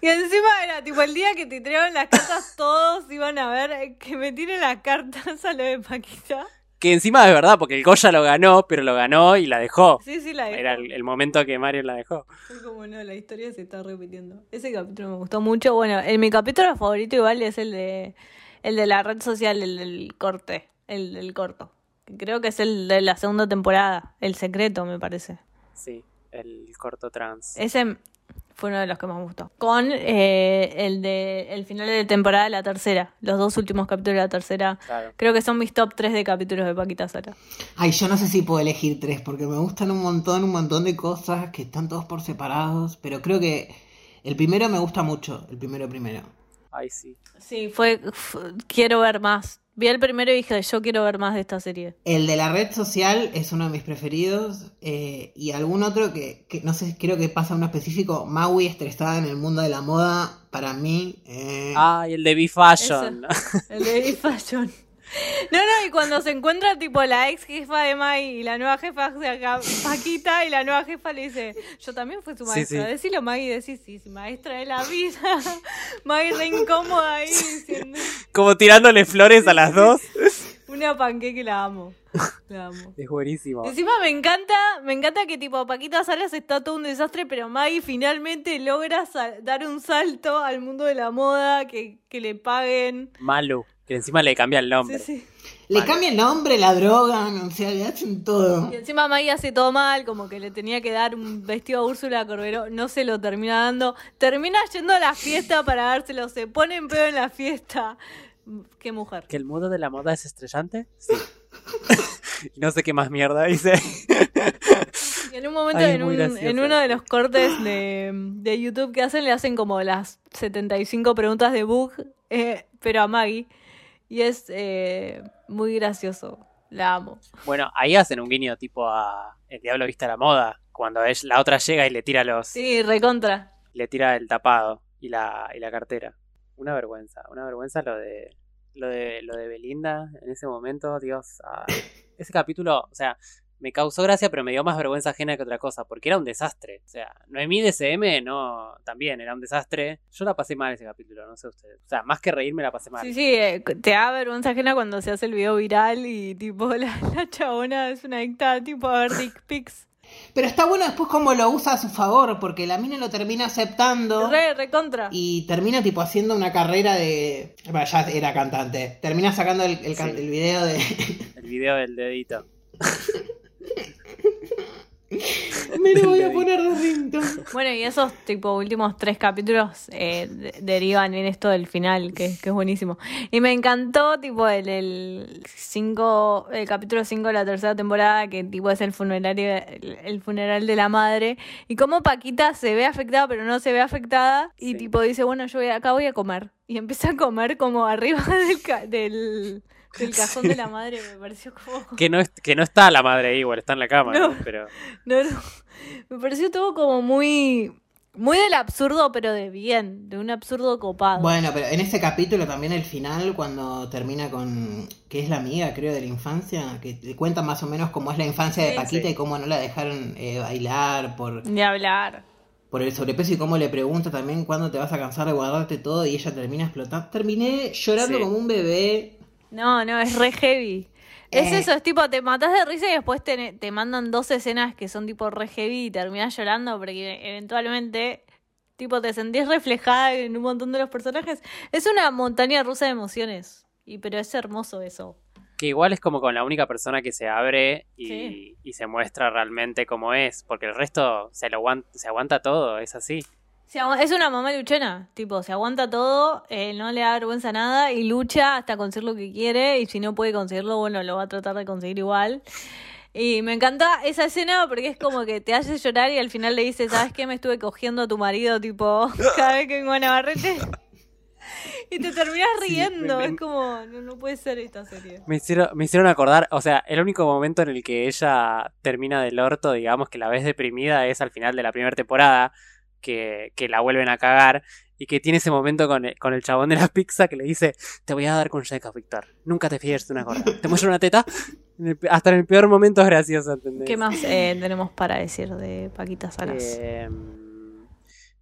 Y encima era tipo el día que te tiraron las cartas, todos iban a ver que me tiren las cartas a lo de Paquita. Que encima es verdad, porque el Goya lo ganó, pero lo ganó y la dejó. Sí, sí, la dejó. Era el, el momento que Mario la dejó. Fue como no, la historia se está repitiendo. Ese capítulo me gustó mucho. Bueno, el, mi capítulo favorito igual es el de el de la red social, el del corte, el del corto. Creo que es el de la segunda temporada, el secreto me parece. Sí, el corto trans. Ese fue uno de los que más me gustó. Con eh, el de el final de temporada de la tercera, los dos últimos capítulos de la tercera. Claro. Creo que son mis top 3 de capítulos de Paquita Sara. Ay, yo no sé si puedo elegir tres, porque me gustan un montón, un montón de cosas que están todos por separados, pero creo que el primero me gusta mucho, el primero primero. Ay, sí. Sí, fue, quiero ver más. Vi el primero y dije, yo quiero ver más de esta serie. El de la red social es uno de mis preferidos, eh, y algún otro que, que no sé, creo que pasa uno específico, Maui estresada en el mundo de la moda, para mí... eh, Ay, el de B-Fashion. El de Big Fashion. <laughs> No, no, y cuando se encuentra tipo la ex jefa de Mai y la nueva jefa de acá, Paquita, y la nueva jefa le dice, yo también fui su Sí, maestra. sí. Decilo Maggie, decís, sí, sí, maestra de la vida. <laughs> Maggie re incómoda ahí diciendo, Como tirándole flores a las dos. <laughs> una panqueque la amo. La amo. Es buenísimo. Encima me encanta, me encanta que tipo Paquita Salas está todo un desastre, pero Maggie finalmente logra dar un salto al mundo de la moda, que, que le paguen. Malu, que encima le cambia el nombre. sí. le cambia el nombre, la drogan, o sea, le hacen todo. Y encima Maggie hace todo mal, como que le tenía que dar un vestido a Úrsula Corberó, no se lo termina dando. Termina yendo a la fiesta para dárselo, se pone en pedo en la fiesta. Qué mujer. ¿Que el mundo de la moda es estrellante? Sí. Y <laughs> no sé qué más mierda dice. Y en un momento, Ay, en, un- en uno de los cortes de, de YouTube que hacen, le hacen como las 75 preguntas de Bug, eh, pero a Maggie. Y es eh, muy gracioso. La amo. Bueno, ahí hacen un guiño tipo a El Diablo Viste a la Moda. Cuando es, la otra llega y le tira los. Sí, recontra. Le tira el tapado y la, y la cartera. Una vergüenza, una vergüenza lo de. Lo de, lo de Belinda en ese momento, Dios. ah, ese capítulo, o sea, me causó gracia, pero me dio más vergüenza ajena que otra cosa, porque era un desastre. O sea, Noemí DCM, no, también era un desastre. Yo la pasé mal ese capítulo, no sé ustedes. O sea, más que reírme, la pasé mal. Sí, sí, eh, te da vergüenza ajena cuando se hace el video viral y tipo <laughs> la, la chabona es una adicta tipo a ver dick pics. Pero está bueno después cómo lo usa a su favor, porque la mina lo termina aceptando. Re, recontra. Y termina tipo haciendo una carrera de... Bueno, ya era cantante. Termina sacando el, el, can- Sí. el video de... El video del dedito. <laughs> Me lo voy a poner de ringtone. Bueno, y esos tipo últimos tres capítulos eh, de- derivan en esto del final, que, que es buenísimo. Y me encantó, tipo, el, el, cinco, el capítulo 5 de la tercera temporada, que tipo es el funerario, el, el funeral de la madre. Y cómo Paquita se ve afectada, pero no se ve afectada. Y Sí. tipo dice, bueno, yo voy, acá voy a comer. Y empieza a comer como arriba <laughs> del, ca- del, del <laughs> cajón de la madre. Me pareció como... <laughs> Que no, es- que no está la madre igual, está en la cama, No. ¿no? pero <laughs> No, no. Me pareció todo como muy. Muy del absurdo, pero de bien. De un absurdo copado. Bueno, pero en ese capítulo también el final, cuando termina con. que es la amiga, creo, de la infancia, que te cuenta más o menos cómo es la infancia de Sí, Paquita sí. y cómo no la dejaron eh, bailar por, Ni hablar. por el sobrepeso y cómo le pregunta también cuándo te vas a cansar de guardarte todo y ella termina explotando. Terminé llorando Sí. como un bebé. No, no, es re heavy. Es Eh. eso, es tipo, te matas de risa y después te, te mandan dos escenas que son tipo re heavy y terminas llorando porque eventualmente, tipo, te sentís reflejada en un montón de los personajes. Es una montaña rusa de emociones. Y pero es hermoso eso. que igual es como con la única persona que se abre y, Sí. y se muestra realmente como es, porque el resto se, lo aguanta, se aguanta todo, es así. Se es una mamá luchona, tipo, se aguanta todo, eh, no le da vergüenza nada y lucha hasta conseguir lo que quiere y si no puede conseguirlo, bueno, lo va a tratar de conseguir igual. Y me encanta esa escena porque es como que te hace llorar y al final le dice, ¿sabes qué? Me estuve cogiendo a tu marido, tipo, <laughs> cada vez que vengo a Navarrete. Y te terminas riendo, me- es como, no, no puede ser esta serie. Me hicieron, me hicieron acordar, o sea, el único momento en el que ella termina del orto, digamos que la ves deprimida, es al final de la primera temporada, que, que la vuelven a cagar, y que tiene ese momento con el, con el chabón de la pizza que le dice, te voy a dar con Jacob, Víctor, nunca te fíes de una gorda, te muestro una teta, En el pe- hasta en el peor momento es gracioso, ¿entendés? ¿Qué más eh, tenemos para decir de Paquita Salas? Eh,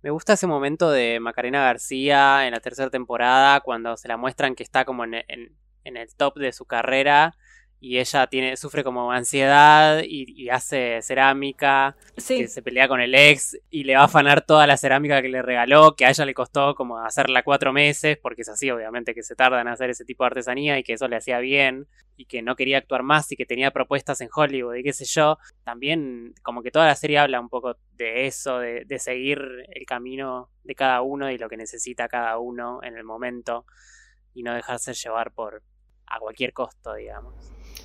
me gusta ese momento de Macarena García en la tercera temporada, cuando se la muestran que está como en, en- en el top de su carrera y ella tiene, sufre como ansiedad y, y hace cerámica, sí, que se pelea con el ex y le va a afanar toda la cerámica que le regaló, que a ella le costó como hacerla cuatro meses, porque es así, obviamente, que se tarda en hacer ese tipo de artesanía y que eso le hacía bien y que no quería actuar más y que tenía propuestas en Hollywood y qué sé yo. También como que toda la serie habla un poco de eso, de, de seguir el camino de cada uno y lo que necesita cada uno en el momento y no dejarse llevar por a cualquier costo, digamos.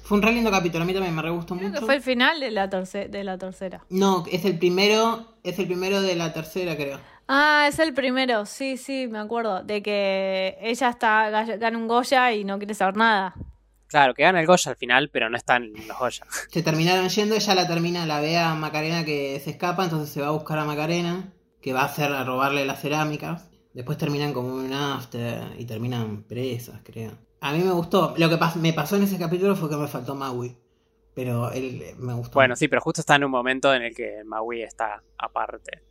Fue un re lindo capítulo, a mí también me re gustó creo que mucho. fue el final de la, terce- de la tercera. No, es el primero, es el primero de la tercera, creo. Ah, es el primero, sí, sí, me acuerdo. De que ella está gana un Goya y no quiere saber nada. Claro, que gana el Goya al final, pero no están los Goya. <laughs> Se terminaron yendo, ella la termina, la ve a Macarena que se escapa, entonces se va a buscar a Macarena, que va a hacer a robarle las cerámicas. Después terminan como un after y terminan presas, creo. A mí me gustó. Lo que me pasó en ese capítulo fue que me faltó Maui. Pero él eh, me gustó. Bueno, sí, pero justo está en un momento en el que Maui está aparte.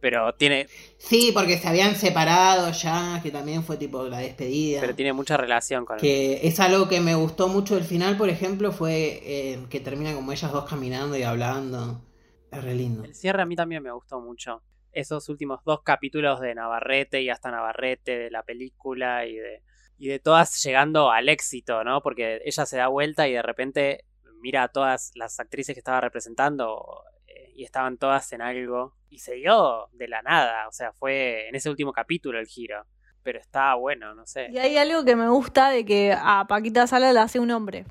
Pero tiene, Sí, porque se habían separado ya, que también fue tipo la despedida. pero tiene mucha relación con Que es algo que me gustó mucho del final, por ejemplo, fue eh, que terminan como ellas dos caminando y hablando. Es re lindo. El cierre a mí también me gustó mucho. Esos últimos dos capítulos de Navarrete y hasta Navarrete, de la película y de, y de todas llegando al éxito, ¿no? Porque ella se da vuelta y de repente mira a todas las actrices que estaba representando eh, y estaban todas en algo. Y se dio de la nada, o sea, fue en ese último capítulo el giro. Pero está bueno, no sé. Y hay algo que me gusta de que a Paquita Salas la hace un hombre.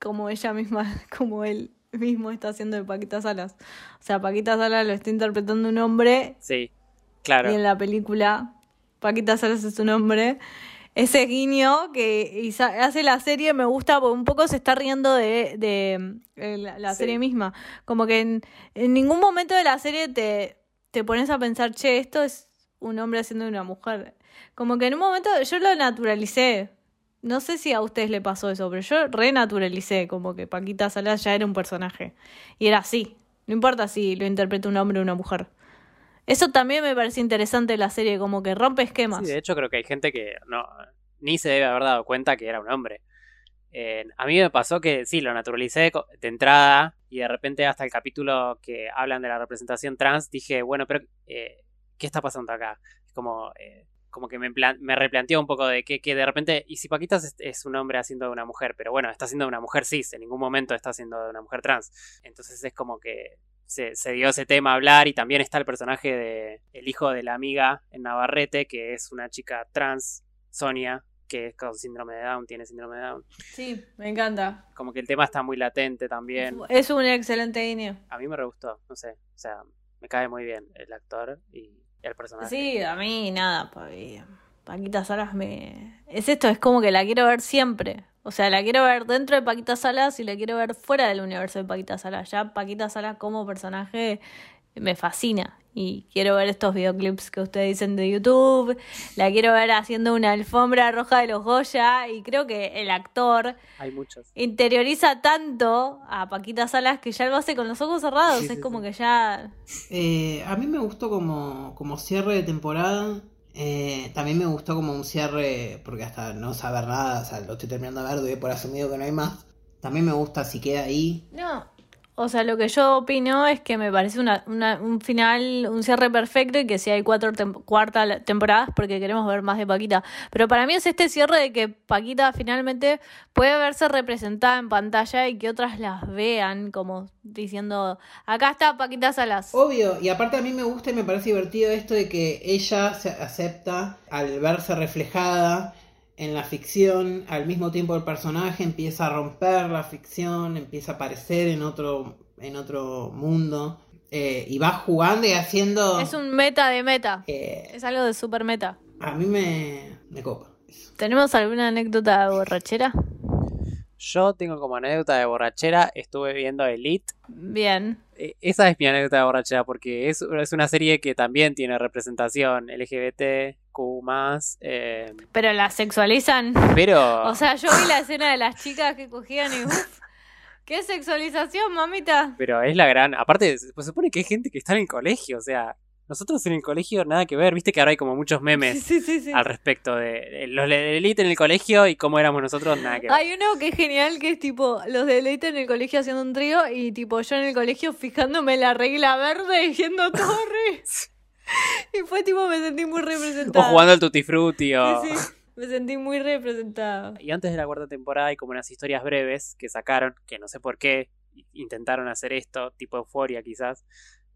Como ella misma, <laughs> como él mismo está haciendo de Paquita Salas. O sea, Paquita Salas lo está interpretando un hombre Sí, claro. y en la película Paquita Salas es un hombre. Ese guiño que hace la serie me gusta porque un poco se está riendo de, de, eh, la, la Sí. serie misma. Como que en, en ningún momento de la serie te, te pones a pensar, che, esto es un hombre haciendo de una mujer. Como que en un momento yo lo naturalicé. No sé si a ustedes le pasó eso, pero yo renaturalicé como que Paquita Salas ya era un personaje. Y era así. No importa si lo interpreta un hombre o una mujer. Eso también me parece interesante la serie, como que rompe esquemas. Sí, de hecho creo que hay gente que no ni se debe haber dado cuenta que era un hombre. Eh, a mí me pasó que sí, lo naturalicé de entrada y de repente hasta el capítulo que hablan de la representación trans dije, bueno, pero eh, ¿qué está pasando acá? Como, eh, como que me, plan- me replanteó un poco de que, que de repente, y si Paquitas es, es un hombre haciendo de una mujer, pero bueno, está haciendo de una mujer cis, en ningún momento está haciendo de una mujer trans. Entonces es como que se, se dio ese tema a hablar y también está el personaje de el hijo de la amiga en Navarrete, que es una chica trans, Sonia, que es con síndrome de Down, tiene síndrome de Down. Sí, me encanta. Como que el tema está muy latente también. Es un excelente guiño. A mí me re gustó, no sé, o sea, me cae muy bien el actor y el personaje. Sí, a mí nada, pa- y Paquita Salas me... Es esto, es como que la quiero ver siempre. O sea, la quiero ver dentro de Paquita Salas y la quiero ver fuera del universo de Paquita Salas. Ya Paquita Salas como personaje me fascina. Y quiero ver estos videoclips que ustedes dicen de YouTube. La quiero ver haciendo una alfombra roja de los Goya. Y creo que el actor Hay muchos. interioriza tanto a Paquita Salas que ya lo hace con los ojos cerrados. Sí, es sí, como sí. que ya... Eh, a mí me gustó como, como cierre de temporada. Eh, también me gustó como un cierre, porque hasta no saber nada, o sea, lo estoy terminando de ver, doy por asumido que no hay más. También me gusta si queda ahí. No. O sea, lo que yo opino es que me parece una, una- un final, un cierre perfecto y que si hay cuatro tem- cuarta temporadas porque queremos ver más de Paquita. Pero para mí es este cierre de que Paquita finalmente puede verse representada en pantalla y que otras las vean como diciendo, acá está Paquita Salas. Obvio, y aparte a mí me gusta y me parece divertido esto de que ella se acepta al verse reflejada en la ficción, al mismo tiempo el personaje empieza a romper la ficción, empieza a aparecer en otro, en otro mundo, eh, y va jugando y haciendo... Es un meta de meta. eh, Es algo de super meta. a mí me, me copa. ¿Tenemos alguna anécdota de borrachera? Yo tengo como anécdota de borrachera, estuve viendo Elite. Bien. Eh, Esa es mi anécdota de borrachera porque es, es una serie que también tiene representación LGBT, Q+, eh, Pero la sexualizan. pero... O sea, yo vi la escena de las chicas que cogían y uff, qué sexualización, mamita. Pero es la gran. Aparte, se pues, se supone que hay gente que está en el colegio. O sea, nosotros en el colegio nada que ver. Viste que ahora hay como muchos memes Sí, sí, sí. al respecto de, los de élite en el colegio y cómo éramos nosotros, nada que ver. Hay uno que es genial, que es tipo los de Leite en el colegio haciendo un trío y tipo yo en el colegio fijándome la regla verde y viendo <laughs> torres. <laughs> y fue tipo, me sentí muy O representada. jugando al Tutti Frutti o. Sí, sí, me sentí muy representada. Y antes de la cuarta temporada hay como unas historias breves que sacaron, que no sé por qué intentaron hacer esto, tipo euforia quizás.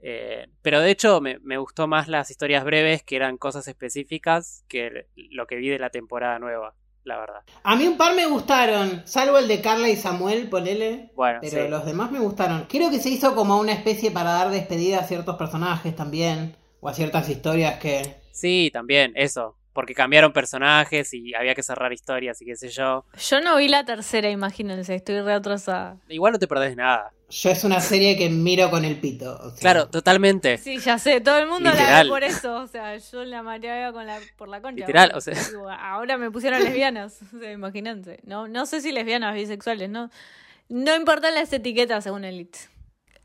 Eh, pero de hecho me, me gustó más las historias breves que eran cosas específicas que lo que vi de la temporada nueva, la verdad. A mí un par me gustaron, salvo el de Carla y Samuel, ponele. Bueno, Pero sí. los demás me gustaron. Creo que se hizo como una especie para dar despedida a ciertos personajes también. O a ciertas historias que... Sí, también, eso. Porque cambiaron personajes y había que cerrar historias y qué sé yo. Yo no vi la tercera, imagínense, estoy reatrasada. Igual no te perdés nada. Yo es una serie que miro con el pito. o sea. Claro, totalmente. Sí, ya sé, todo el mundo la ve por eso. O sea, yo la mareaba con la, por la concha. Literal, o sea. Digo, Ahora me pusieron lesbianas. <laughs> O sea, imagínense. No, no sé si lesbianas, bisexuales, no. No importan las etiquetas según Elite.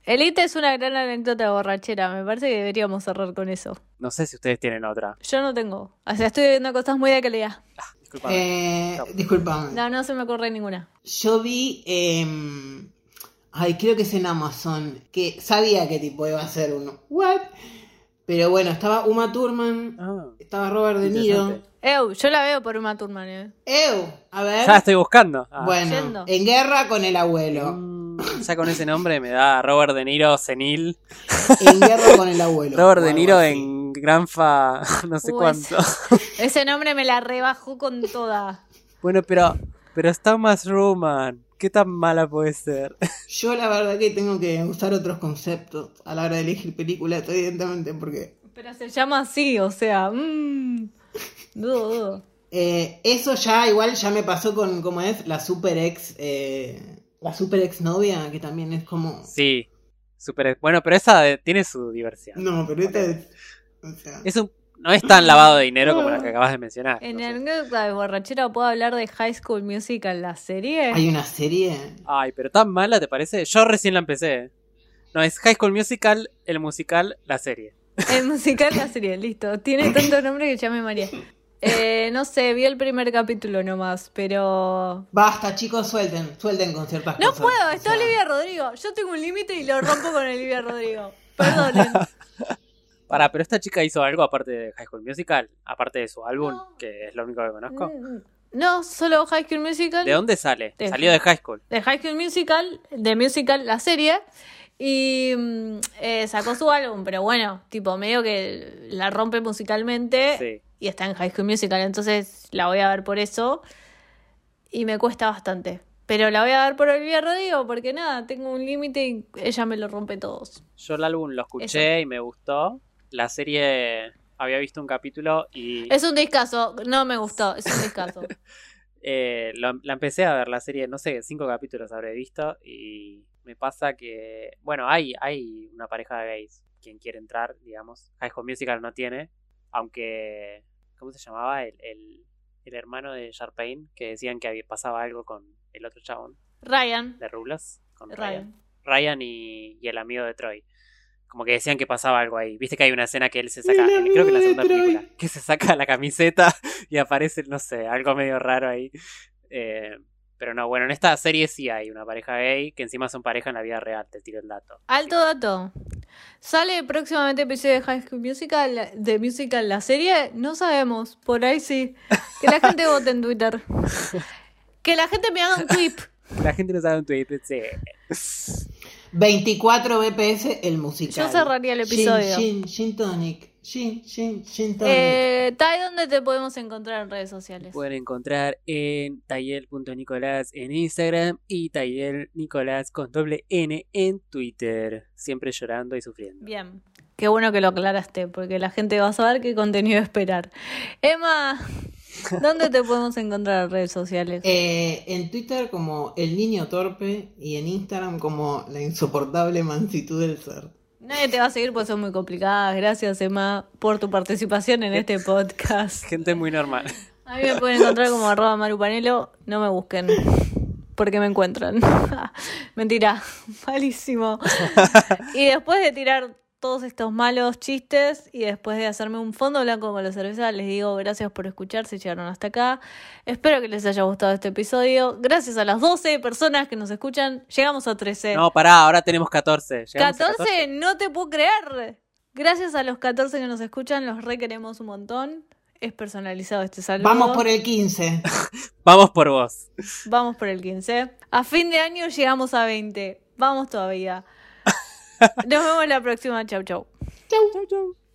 Elite es una gran anécdota de borrachera. Me parece que deberíamos cerrar con eso. No sé si ustedes tienen otra. Yo no tengo. O sea, estoy viendo cosas muy de calidad. Disculpame. Eh, No. disculpame. No, no se me ocurre ninguna. Yo vi... em, ay, creo que es en Amazon. Que sabía que tipo iba a ser uno. ¿What? Pero bueno, estaba Uma Thurman. Ah, Estaba Robert De Niro. Ew, yo la veo por Uma Thurman, eh. Ew, a ver. Ya estoy buscando. Ah. bueno, Yendo. en guerra con el abuelo. Mm, ya con ese nombre me da Robert De Niro senil. En guerra con el abuelo. <laughs> Robert De Niro en Granfa <laughs> no sé Uy, cuánto. <laughs> Ese nombre me la rebajó con toda. Bueno, pero pero está más Roman. ¿Qué tan mala puede ser? Yo la verdad que tengo que usar otros conceptos a la hora de elegir películas, evidentemente, porque Pero se llama así, o sea, mmm. Dudo, dudo. eh, eso ya igual ya me pasó con, ¿cómo es? La super ex, eh, la super ex novia, que también es como... Sí. Super, bueno, pero esa tiene su diversión. No, pero esta es... O sea, Es un, no es tan lavado de dinero como la que acabas de mencionar. En sé. anécdota de borrachera puedo hablar de High School Musical, la serie. hay una serie... Ay, pero tan mala, ¿te parece? Yo recién la empecé. No, es High School Musical, el musical, la serie. El musical, la serie, listo. Tiene tantos nombres que ya me mareé. <laughs> Eh, no sé, vi el primer capítulo nomás, pero. Basta, chicos, suelten, suelten con ciertas No cosas. puedo, o está sea, Olivia Rodrigo. Yo tengo un límite y lo rompo con Olivia Rodrigo. Perdonen. <laughs> Pará, pero esta chica hizo algo aparte de High School Musical, aparte de su álbum, No. que es lo único que conozco. Mm, No, solo High School Musical. ¿De dónde sale? De- Salió de High School. de High School Musical, de Musical, la serie. Y mm, eh, sacó su álbum, pero bueno, tipo, medio que la rompe musicalmente Sí. Y está en High School Musical, entonces la voy a ver por eso. Y me cuesta bastante. Pero la voy a ver por Olivia Rodrigo, porque nada, tengo un límite y ella me lo rompe todos. Yo el álbum lo escuché y me gustó. La serie había visto un capítulo y Es un discazo, no me gustó, es un discazo. <laughs> eh, lo- la empecé a ver la serie, no sé, cinco capítulos habré visto y me pasa que, bueno, hay, hay una pareja de gays quien quiere entrar, digamos. High School Musical no tiene, aunque, ¿cómo se llamaba? El, el, el hermano de Sharpayne, que decían que había, pasaba algo con el otro chabón Ryan. de Rulos, con Ryan. Ryan. Ryan y, y el amigo de Troy. Como que decían que pasaba algo ahí. Viste que hay una escena que él se saca, El creo que en la segunda película, que se saca la camiseta <laughs> y aparece, no sé, algo medio raro ahí. Eh, pero no, bueno, en esta serie sí hay una pareja gay, que encima son pareja en la vida real, te tiro el dato. Alto dato. ¿Sale próximamente episodio de High School Musical, de Musical la serie? No sabemos, por ahí sí. Que la gente <laughs> vote en Twitter. Que la gente me haga un tweet. La gente no sabe un tweet, sí. 24 BPS el musical. Yo cerraría el Gin, episodio. Gin, gin tonic. Gin tonic. Eh, Tai, ¿dónde te podemos encontrar en redes sociales? Pueden encontrar en tayel.nicolás en Instagram y tayel Nicolás con doble N en Twitter. Siempre llorando y sufriendo. Bien. Qué bueno que lo aclaraste, porque la gente va a saber qué contenido esperar. Emma, <laughs> ¿dónde te podemos encontrar en redes sociales? Eh, en Twitter como El Niño Torpe y en Instagram como La Insoportable Mansitud del Ser. Nadie te va a seguir porque son muy complicadas. Gracias, Emma, por tu participación en este podcast. <laughs> Gente muy normal. A mí me pueden encontrar como arroba marupanelo. No me busquen. Porque me encuentran. <laughs> Mentira. Malísimo. <laughs> Y después de tirar todos estos malos chistes y después de hacerme un fondo blanco con la cerveza, les digo gracias por escuchar si llegaron hasta acá. Espero que les haya gustado este episodio. Gracias a las 12 personas que nos escuchan, llegamos a 13. No, pará, ahora tenemos 14. Llegamos a 14, no te puedo creer. Gracias a los 14 que nos escuchan, los re queremos un montón. Es personalizado este saludo. Vamos por el 15. <laughs> Vamos por vos. Vamos por el 15. A fin de año llegamos a 20. Vamos todavía. Nos vemos la próxima. Chau, chau. Chau, chau.